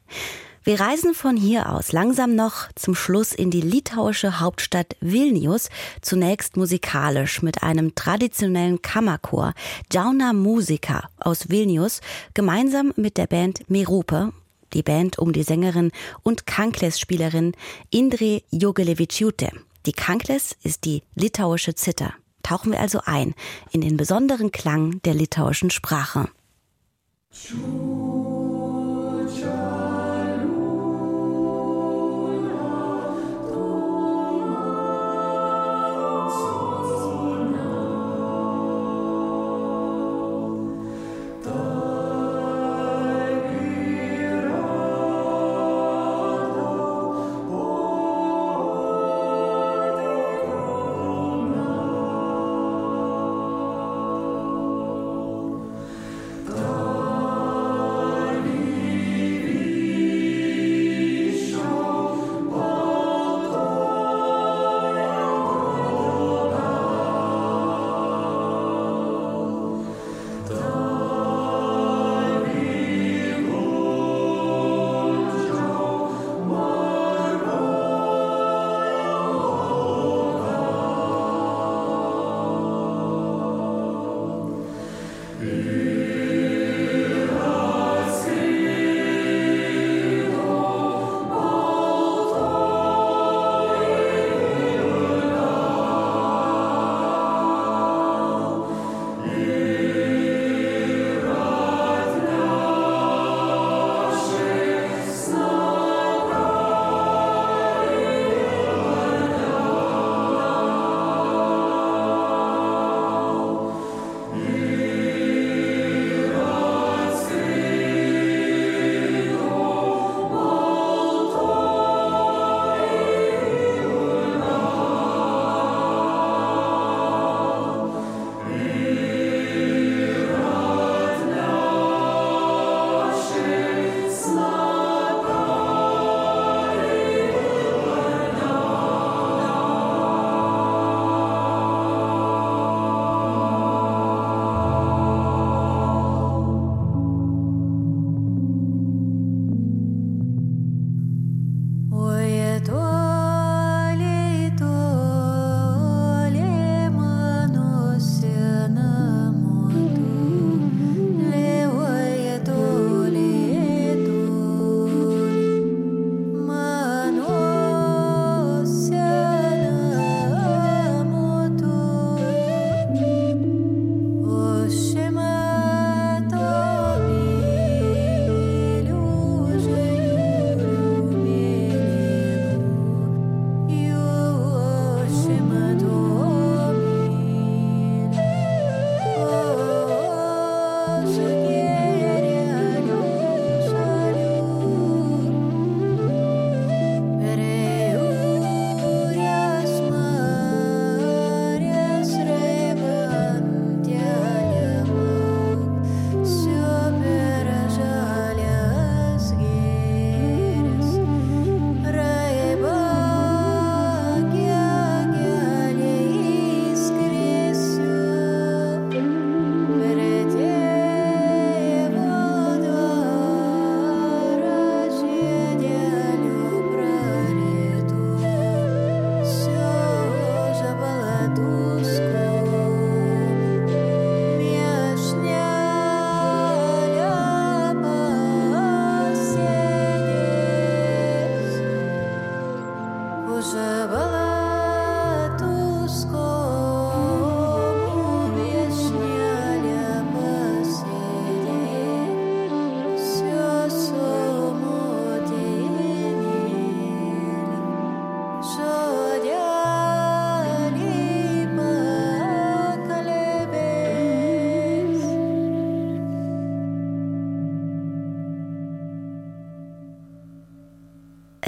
Wir reisen von hier aus langsam noch zum Schluss in die litauische Hauptstadt Vilnius, zunächst musikalisch mit einem traditionellen Kammerchor, Jauna Musica aus Vilnius, gemeinsam mit der Band Merupe, die Band um die Sängerin und Kankles-Spielerin Indre Jogelevičiūtė. Die Kankles ist die litauische Zither. Tauchen wir also ein in den besonderen Klang der litauischen Sprache.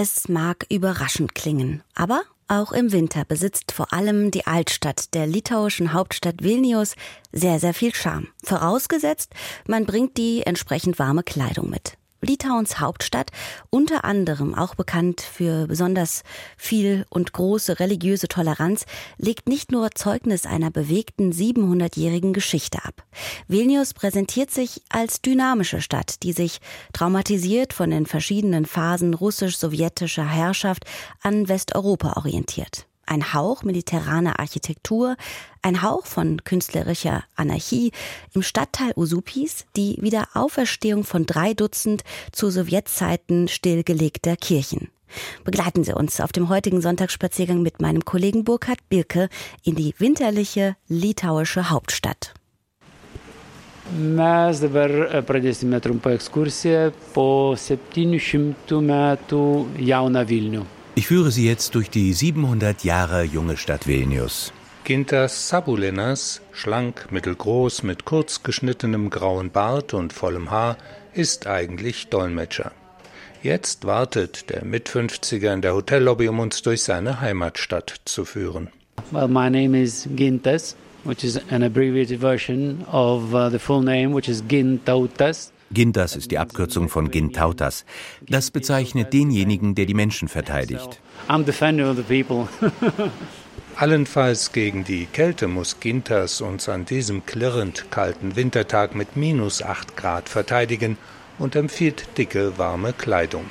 Es mag überraschend klingen, aber auch im Winter besitzt vor allem die Altstadt der litauischen Hauptstadt Vilnius sehr, sehr viel Charme. Vorausgesetzt, man bringt die entsprechend warme Kleidung mit. Litauens Hauptstadt, unter anderem auch bekannt für besonders viel und große religiöse Toleranz, legt nicht nur Zeugnis einer bewegten 700-jährigen Geschichte ab. Vilnius präsentiert sich als dynamische Stadt, die sich traumatisiert von den verschiedenen Phasen russisch-sowjetischer Herrschaft an Westeuropa orientiert ein Hauch mediterraner Architektur, ein Hauch von künstlerischer Anarchie im Stadtteil Usupis, die Wiederauferstehung von drei Dutzend zu Sowjetzeiten stillgelegter Kirchen. Begleiten Sie uns auf dem heutigen Sonntagsspaziergang mit meinem Kollegen Burkhard Birke in die winterliche litauische Hauptstadt. Mes dabar pradėsime trumpą ekskursiją po 700 metų jauną Vilnių. Ich führe Sie jetzt durch die 700 Jahre junge Stadt Vilnius. Gintas Sabulinas, schlank, mittelgroß, mit kurz geschnittenem grauen Bart und vollem Haar, ist eigentlich Dolmetscher. Jetzt wartet der Mit-50er in der Hotellobby, um uns durch seine Heimatstadt zu führen. Well, my name is Gintas, which is an abbreviated version of uh, the full name, which is Gintautas. Gintas ist die Abkürzung von Gintautas. Das bezeichnet denjenigen, der die Menschen verteidigt. I'm defender of the people. [LAUGHS] Allenfalls gegen die Kälte muss Gintas uns an diesem klirrend kalten Wintertag mit minus 8 Grad verteidigen und empfiehlt dicke, warme Kleidung.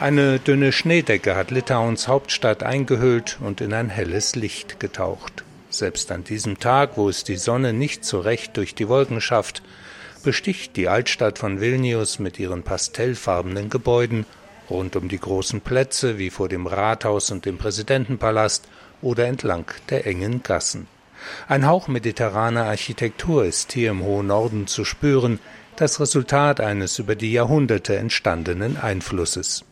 Eine dünne Schneedecke hat Litauens Hauptstadt eingehüllt und in ein helles Licht getaucht. Selbst an diesem Tag, wo es die Sonne nicht so recht durch die Wolken schafft, besticht die Altstadt von Vilnius mit ihren pastellfarbenen Gebäuden rund um die großen Plätze wie vor dem Rathaus und dem Präsidentenpalast oder entlang der engen Gassen. Ein Hauch mediterraner Architektur ist hier im hohen Norden zu spüren, das Resultat eines über die Jahrhunderte entstandenen Einflusses.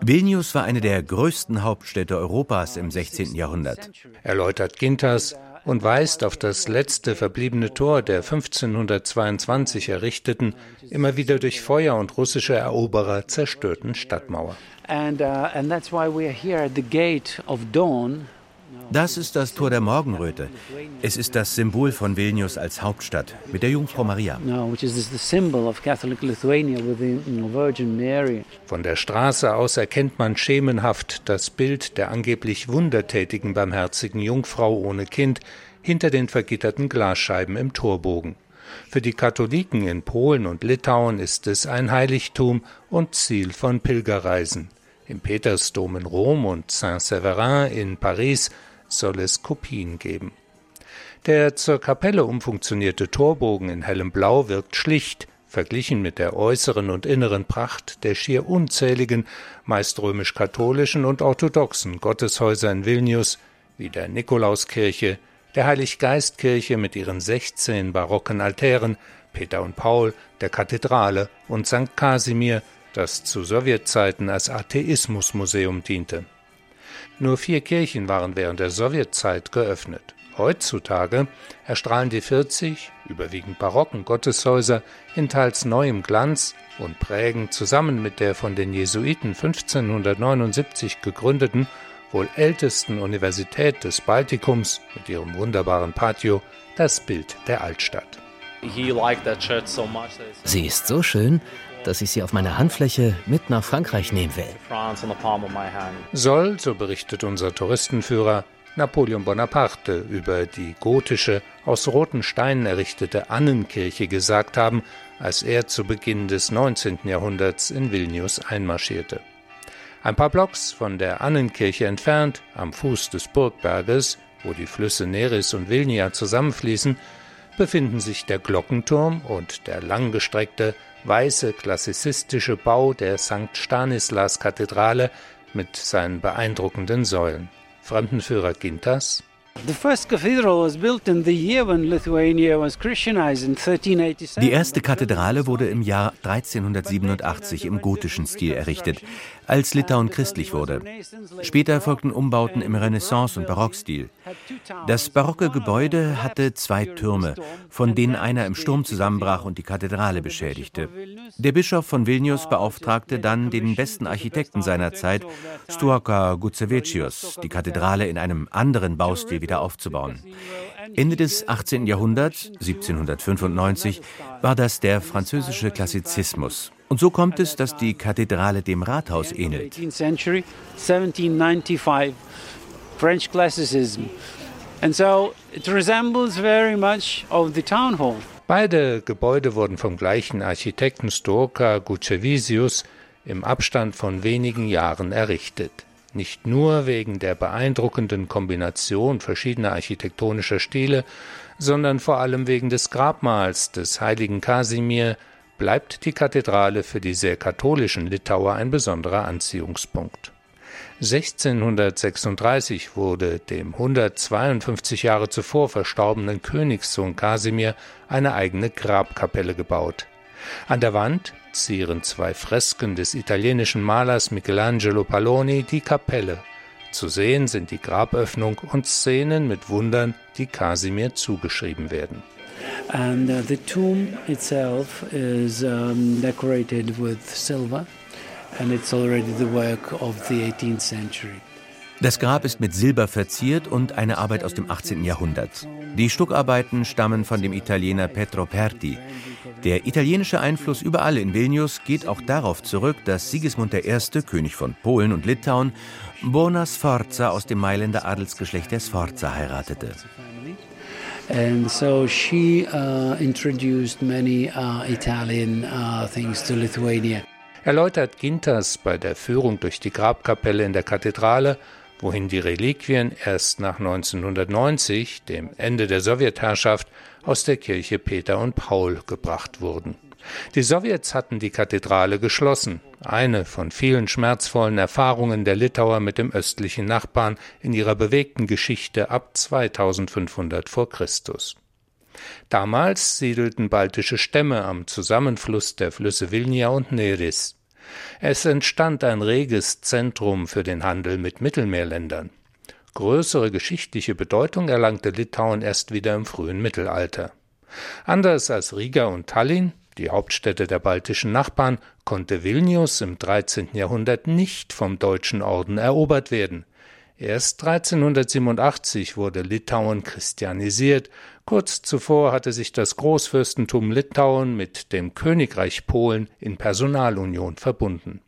Vilnius war eine der größten Hauptstädte Europas im 16. Jahrhundert. Erläutert Gintas, und weist auf das letzte verbliebene Tor der 1522 errichteten, immer wieder durch Feuer und russische Eroberer zerstörten Stadtmauer. And, uh, and that's why we are here at the gate of dawn das ist das Tor der Morgenröte. Es ist das Symbol von Vilnius als Hauptstadt mit der Jungfrau Maria. Von der Straße aus erkennt man schemenhaft das Bild der angeblich wundertätigen barmherzigen Jungfrau ohne Kind hinter den vergitterten Glasscheiben im Torbogen. Für die Katholiken in Polen und Litauen ist es ein Heiligtum und Ziel von Pilgerreisen. Im Petersdom in Rom und Saint-Séverin in Paris soll es Kopien geben. Der zur Kapelle umfunktionierte Torbogen in hellem Blau wirkt schlicht, verglichen mit der äußeren und inneren Pracht der schier unzähligen, meist römisch-katholischen und orthodoxen Gotteshäuser in Vilnius, wie der Nikolauskirche, der Heiliggeistkirche mit ihren 16 barocken Altären, Peter und Paul, der Kathedrale und St. Kasimir, das zu Sowjetzeiten als Atheismusmuseum diente. Nur vier Kirchen waren während der Sowjetzeit geöffnet. Heutzutage erstrahlen die 40, überwiegend barocken Gotteshäuser in teils neuem Glanz und prägen zusammen mit der von den Jesuiten 1579 gegründeten, wohl ältesten Universität des Baltikums mit ihrem wunderbaren Patio das Bild der Altstadt. Sie ist so schön, dass ich sie auf meiner Handfläche mit nach Frankreich nehmen will. Soll, so berichtet unser Touristenführer, Napoleon Bonaparte über die gotische, aus roten Steinen errichtete Annenkirche gesagt haben, als er zu Beginn des 19. Jahrhunderts in Vilnius einmarschierte. Ein paar Blocks von der Annenkirche entfernt, am Fuß des Burgberges, wo die Flüsse Neris und Vilnia zusammenfließen, befinden sich der Glockenturm und der langgestreckte, weiße klassizistische Bau der St. Stanislas-Kathedrale mit seinen beeindruckenden Säulen. Fremdenführer Gintas die erste Kathedrale wurde im Jahr 1387 im gotischen Stil errichtet, als Litauen christlich wurde. Später folgten Umbauten im Renaissance- und Barockstil. Das barocke Gebäude hatte zwei Türme, von denen einer im Sturm zusammenbrach und die Kathedrale beschädigte. Der Bischof von Vilnius beauftragte dann den besten Architekten seiner Zeit, Stuaka Gutsevicius, die Kathedrale in einem anderen Baustil wieder aufzubauen. Ende des 18. Jahrhunderts, 1795, war das der französische Klassizismus. Und so kommt es, dass die Kathedrale dem Rathaus ähnelt. French classicism. And so it resembles very much of the town hall. Beide Gebäude wurden vom gleichen Architekten Storka Gucevisius im Abstand von wenigen Jahren errichtet nicht nur wegen der beeindruckenden Kombination verschiedener architektonischer Stile, sondern vor allem wegen des Grabmals des heiligen Kasimir bleibt die Kathedrale für die sehr katholischen Litauer ein besonderer Anziehungspunkt. 1636 wurde dem 152 Jahre zuvor verstorbenen Königssohn Kasimir eine eigene Grabkapelle gebaut. An der Wand zieren zwei Fresken des italienischen Malers Michelangelo Palloni die Kapelle. Zu sehen sind die Graböffnung und Szenen mit Wundern, die Kasimir zugeschrieben werden. And uh, the tomb itself is um, decorated with silver and it's already the work of the 18th century. Das Grab ist mit Silber verziert und eine Arbeit aus dem 18. Jahrhundert. Die Stuckarbeiten stammen von dem Italiener Petro Perti. Der italienische Einfluss überall in Vilnius geht auch darauf zurück, dass Sigismund I., König von Polen und Litauen, Bona Sforza aus dem Mailänder Adelsgeschlecht der Sforza heiratete. And so she uh, introduced many uh, Italian uh, things to Lithuania. Erläutert Gintas bei der Führung durch die Grabkapelle in der Kathedrale wohin die Reliquien erst nach 1990, dem Ende der Sowjetherrschaft, aus der Kirche Peter und Paul gebracht wurden. Die Sowjets hatten die Kathedrale geschlossen, eine von vielen schmerzvollen Erfahrungen der Litauer mit dem östlichen Nachbarn in ihrer bewegten Geschichte ab 2500 vor Christus. Damals siedelten baltische Stämme am Zusammenfluss der Flüsse Vilnia und Neris. Es entstand ein reges Zentrum für den Handel mit Mittelmeerländern. Größere geschichtliche Bedeutung erlangte Litauen erst wieder im frühen Mittelalter. Anders als Riga und Tallinn, die Hauptstädte der baltischen Nachbarn, konnte Vilnius im 13. Jahrhundert nicht vom deutschen Orden erobert werden. Erst 1387 wurde Litauen christianisiert, kurz zuvor hatte sich das Großfürstentum Litauen mit dem Königreich Polen in Personalunion verbunden.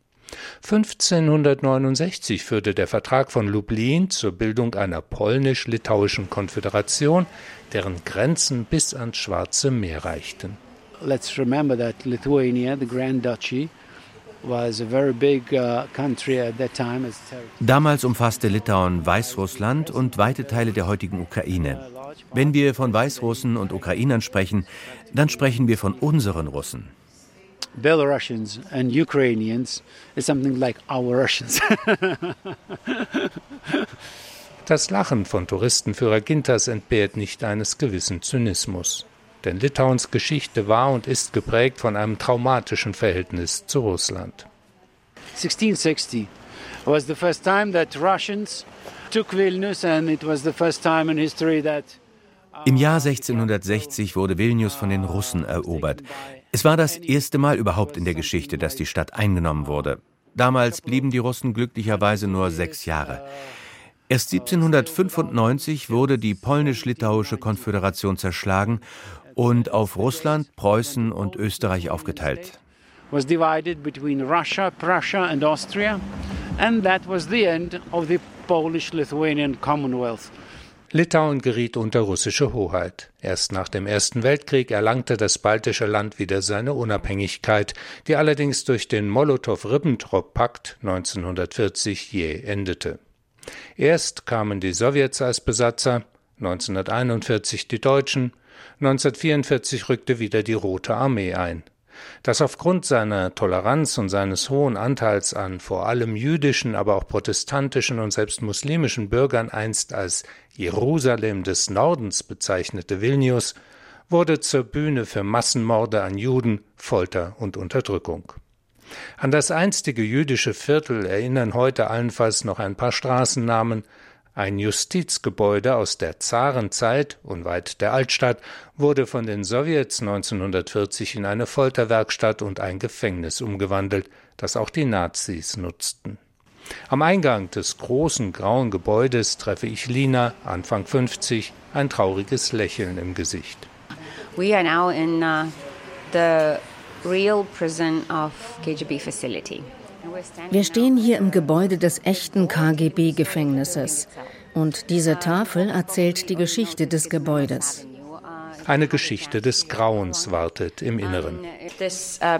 1569 führte der Vertrag von Lublin zur Bildung einer polnisch-litauischen Konföderation, deren Grenzen bis ans Schwarze Meer reichten. Let's remember that Lithuania, the Grand Duchy, Uh, Damals umfasste Litauen Weißrussland und weite Teile der heutigen Ukraine. Wenn wir von Weißrussen und Ukrainern sprechen, dann sprechen wir von unseren Russen. Belarusians and Ukrainians is something like our Russians. [LAUGHS] das Lachen von Touristenführer Gintas entbehrt nicht eines gewissen Zynismus denn Litauens Geschichte war und ist geprägt von einem traumatischen Verhältnis zu Russland. 1660 was the first time that Russians took Vilnius and it was the first time in history that im Jahr 1660 wurde Vilnius von den Russen erobert. Es war das erste Mal überhaupt in der Geschichte, dass die Stadt eingenommen wurde. Damals blieben die Russen glücklicherweise nur sechs Jahre. Erst 1795 wurde die polnisch-litauische Konföderation zerschlagen und auf Russland, Preußen und Österreich aufgeteilt. Was divided between Russia, Prussia and Austria, and that was the end of the Polish-Lithuanian Commonwealth. Litauen geriet unter russische Hoheit. Erst nach dem Ersten Weltkrieg erlangte das baltische Land wieder seine Unabhängigkeit, die allerdings durch den Molotow-Ribbentrop-Pakt 1940 jäh endete. Erst kamen die Sowjets als Besatzer, 1941 die Deutschen, 1944 rückte wieder die Rote Armee ein. dass aufgrund seiner Toleranz und seines hohen Anteils an vor allem jüdischen, aber auch protestantischen und selbst muslimischen Bürgern einst als Jerusalem des Nordens bezeichnete Vilnius, wurde zur Bühne für Massenmorde an Juden, Folter und Unterdrückung. An das einstige jüdische Viertel erinnern heute allenfalls noch ein paar Straßennamen, ein Justizgebäude aus der Zarenzeit, unweit der Altstadt, wurde von den Sowjets 1940 in eine Folterwerkstatt und ein Gefängnis umgewandelt, das auch die Nazis nutzten. Am Eingang des großen grauen Gebäudes treffe ich Lina, Anfang 50, ein trauriges Lächeln im Gesicht. We are now in uh, the real prison of KGB facility. Wir stehen hier im Gebäude des echten KGB-Gefängnisses. Und diese Tafel erzählt die Geschichte des Gebäudes. Eine Geschichte des Grauens wartet im Inneren. Uh, uh,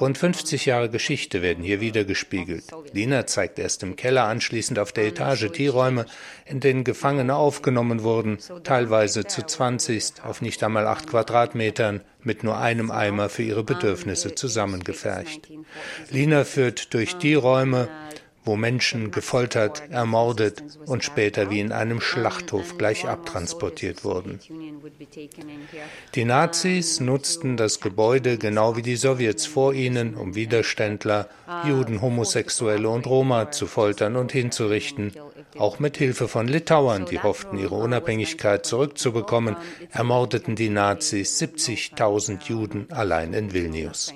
Rund 50 Jahre Geschichte werden hier wiedergespiegelt. Lina zeigt erst im Keller, anschließend auf der Etage die Räume, in denen Gefangene aufgenommen wurden, teilweise zu 20 auf nicht einmal 8 Quadratmetern, mit nur einem Eimer für ihre Bedürfnisse zusammengefercht. Lina führt durch die Räume, wo Menschen gefoltert, ermordet und später wie in einem Schlachthof gleich abtransportiert wurden. Die Nazis nutzten das Gebäude genau wie die Sowjets vor ihnen, um Widerständler, Juden, Homosexuelle und Roma zu foltern und hinzurichten. Auch mit Hilfe von Litauern, die hofften, ihre Unabhängigkeit zurückzubekommen, ermordeten die Nazis 70.000 Juden allein in Vilnius.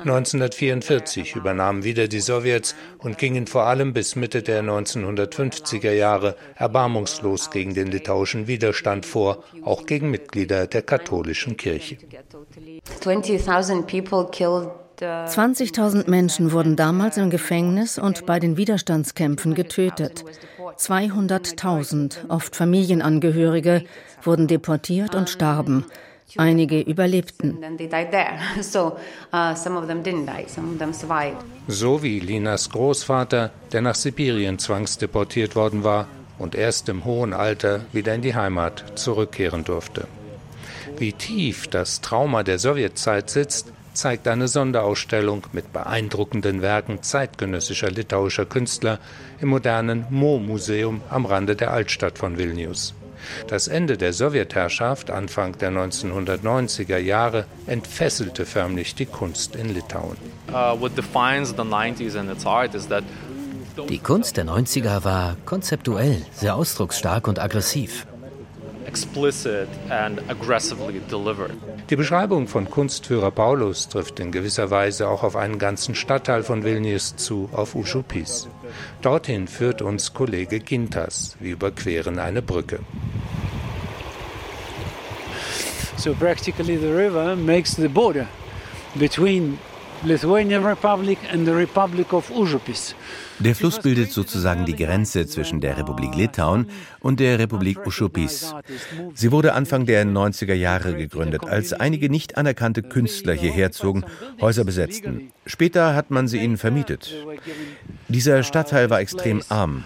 1944 übernahmen wieder die Sowjets und gingen vor allem bis Mitte der 1950er Jahre erbarmungslos gegen den litauischen Widerstand vor, auch gegen Mitglieder der katholischen Kirche. 20.000 Menschen wurden damals im Gefängnis und bei den Widerstandskämpfen getötet. 200.000, oft Familienangehörige, wurden deportiert und starben. Einige überlebten. [LAUGHS] Uh, so wie Linas Großvater, der nach Sibirien zwangsdeportiert worden war und erst im hohen Alter wieder in die Heimat zurückkehren durfte. Wie tief das Trauma der Sowjetzeit sitzt, zeigt eine Sonderausstellung mit beeindruckenden Werken zeitgenössischer litauischer Künstler im modernen Mo-Museum am Rande der Altstadt von Vilnius. Das Ende der Sowjetherrschaft Anfang der 1990er Jahre entfesselte förmlich die Kunst in Litauen. Uh, die Kunst der 90er war konzeptuell, sehr ausdrucksstark und aggressiv. Die Beschreibung von Kunstführer Paulus trifft in gewisser Weise auch auf einen ganzen Stadtteil von Vilnius zu, auf Uschupis. Dorthin führt uns Kollege Gintas. Wir überqueren eine Brücke. So practically the river makes the border between Lithuanian Republic and the Republic of Užupis. Der Fluss bildet sozusagen die Grenze zwischen der Republik Litauen und der Republik Ušupis. Sie wurde Anfang der 90er Jahre gegründet, als einige nicht anerkannte Künstler hierher zogen, Häuser besetzten. Später hat man sie ihnen vermietet. Dieser Stadtteil war extrem arm.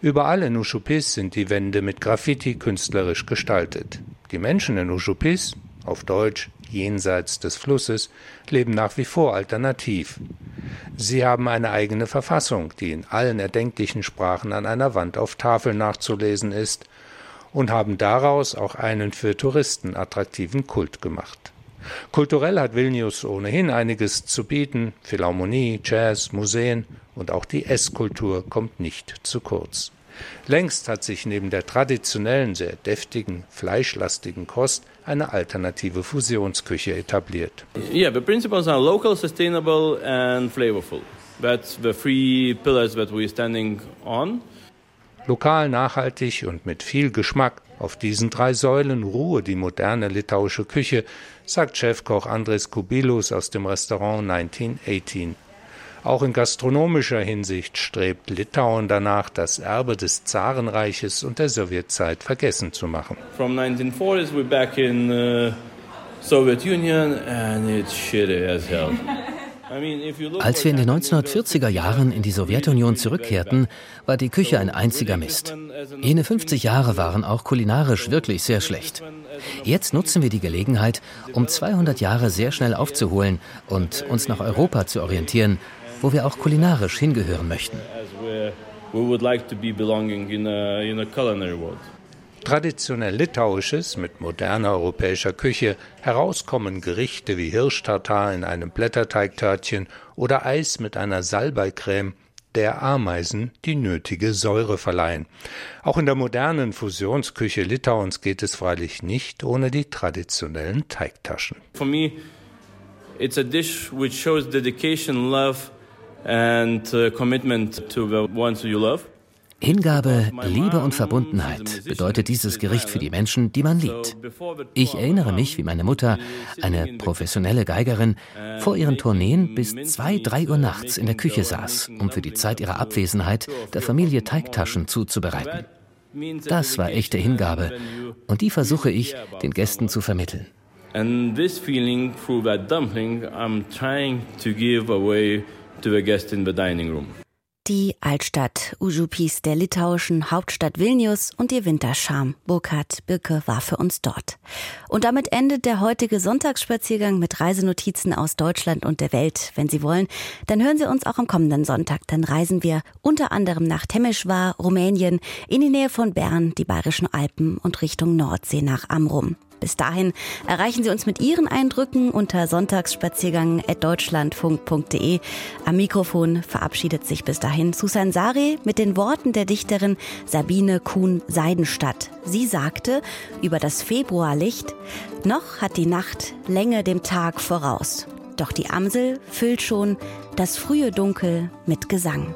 Überall in Ušupis sind die Wände mit Graffiti künstlerisch gestaltet. Die Menschen in Ušupis, auf Deutsch jenseits des Flusses, leben nach wie vor alternativ. Sie haben eine eigene Verfassung, die in allen erdenklichen Sprachen an einer Wand auf Tafeln nachzulesen ist, und haben daraus auch einen für Touristen attraktiven Kult gemacht. Kulturell hat Vilnius ohnehin einiges zu bieten, Philharmonie, Jazz, Museen und auch die Esskultur kommt nicht zu kurz. Längst hat sich neben der traditionellen, sehr deftigen, fleischlastigen Kost eine alternative Fusionsküche etabliert. Yeah, the principles are local, sustainable and flavorful. That's the three pillars that we're standing on. Lokal, nachhaltig und mit viel Geschmack. Auf diesen drei Säulen ruhe die moderne litauische Küche, sagt Chefkoch Andres Kubilus aus dem Restaurant 1918. Auch in gastronomischer Hinsicht strebt Litauen danach, das Erbe des Zarenreiches und der Sowjetzeit vergessen zu machen. From 1940s we're back in uh, Soviet Union and it's shitty as hell. [LAUGHS] Als wir in den 1940er Jahren in die Sowjetunion zurückkehrten, war die Küche ein einziger Mist. Jene 50 Jahre waren auch kulinarisch wirklich sehr schlecht. Jetzt nutzen wir die Gelegenheit, um 200 Jahre sehr schnell aufzuholen und uns nach Europa zu orientieren, wo wir auch kulinarisch hingehören möchten. Traditionell litauisches mit moderner europäischer Küche, herauskommen Gerichte wie Hirschtartar in einem Blätterteigtörtchen oder Eis mit einer Salbeicreme, der Ameisen die nötige Säure verleihen. Auch in der modernen Fusionsküche Litauens geht es freilich nicht ohne die traditionellen Teigtaschen. For me, it's a dish which shows dedication, love and uh, commitment to the ones you love. Hingabe, Liebe und Verbundenheit bedeutet dieses Gericht für die Menschen, die man liebt. Ich erinnere mich, wie meine Mutter, eine professionelle Geigerin, vor ihren Tourneen bis zwei, drei Uhr nachts in der Küche saß, um für die Zeit ihrer Abwesenheit der Familie Teigtaschen zuzubereiten. Das war echte Hingabe und die versuche ich den Gästen zu vermitteln. And this feeling through that dumpling, I'm trying to give away to the guest in the dining room. Die Altstadt Užupis der litauischen Hauptstadt Vilnius und ihr Winterscham. Burkhard Birke war für uns dort. Und damit endet der heutige Sonntagsspaziergang mit Reisenotizen aus Deutschland und der Welt. Wenn Sie wollen, dann hören Sie uns auch am kommenden Sonntag. Dann reisen wir unter anderem nach Temeswar, Rumänien, in die Nähe von Bern, die Bayerischen Alpen und Richtung Nordsee nach Amrum. Bis dahin erreichen Sie uns mit Ihren Eindrücken unter sonntagsspaziergang.deutschlandfunk.de. Am Mikrofon verabschiedet sich bis dahin Susan Sari mit den Worten der Dichterin Sabine Kuhn-Seidenstadt. Sie sagte über das Februarlicht, noch hat die Nacht Länge dem Tag voraus. Doch die Amsel füllt schon das frühe Dunkel mit Gesang.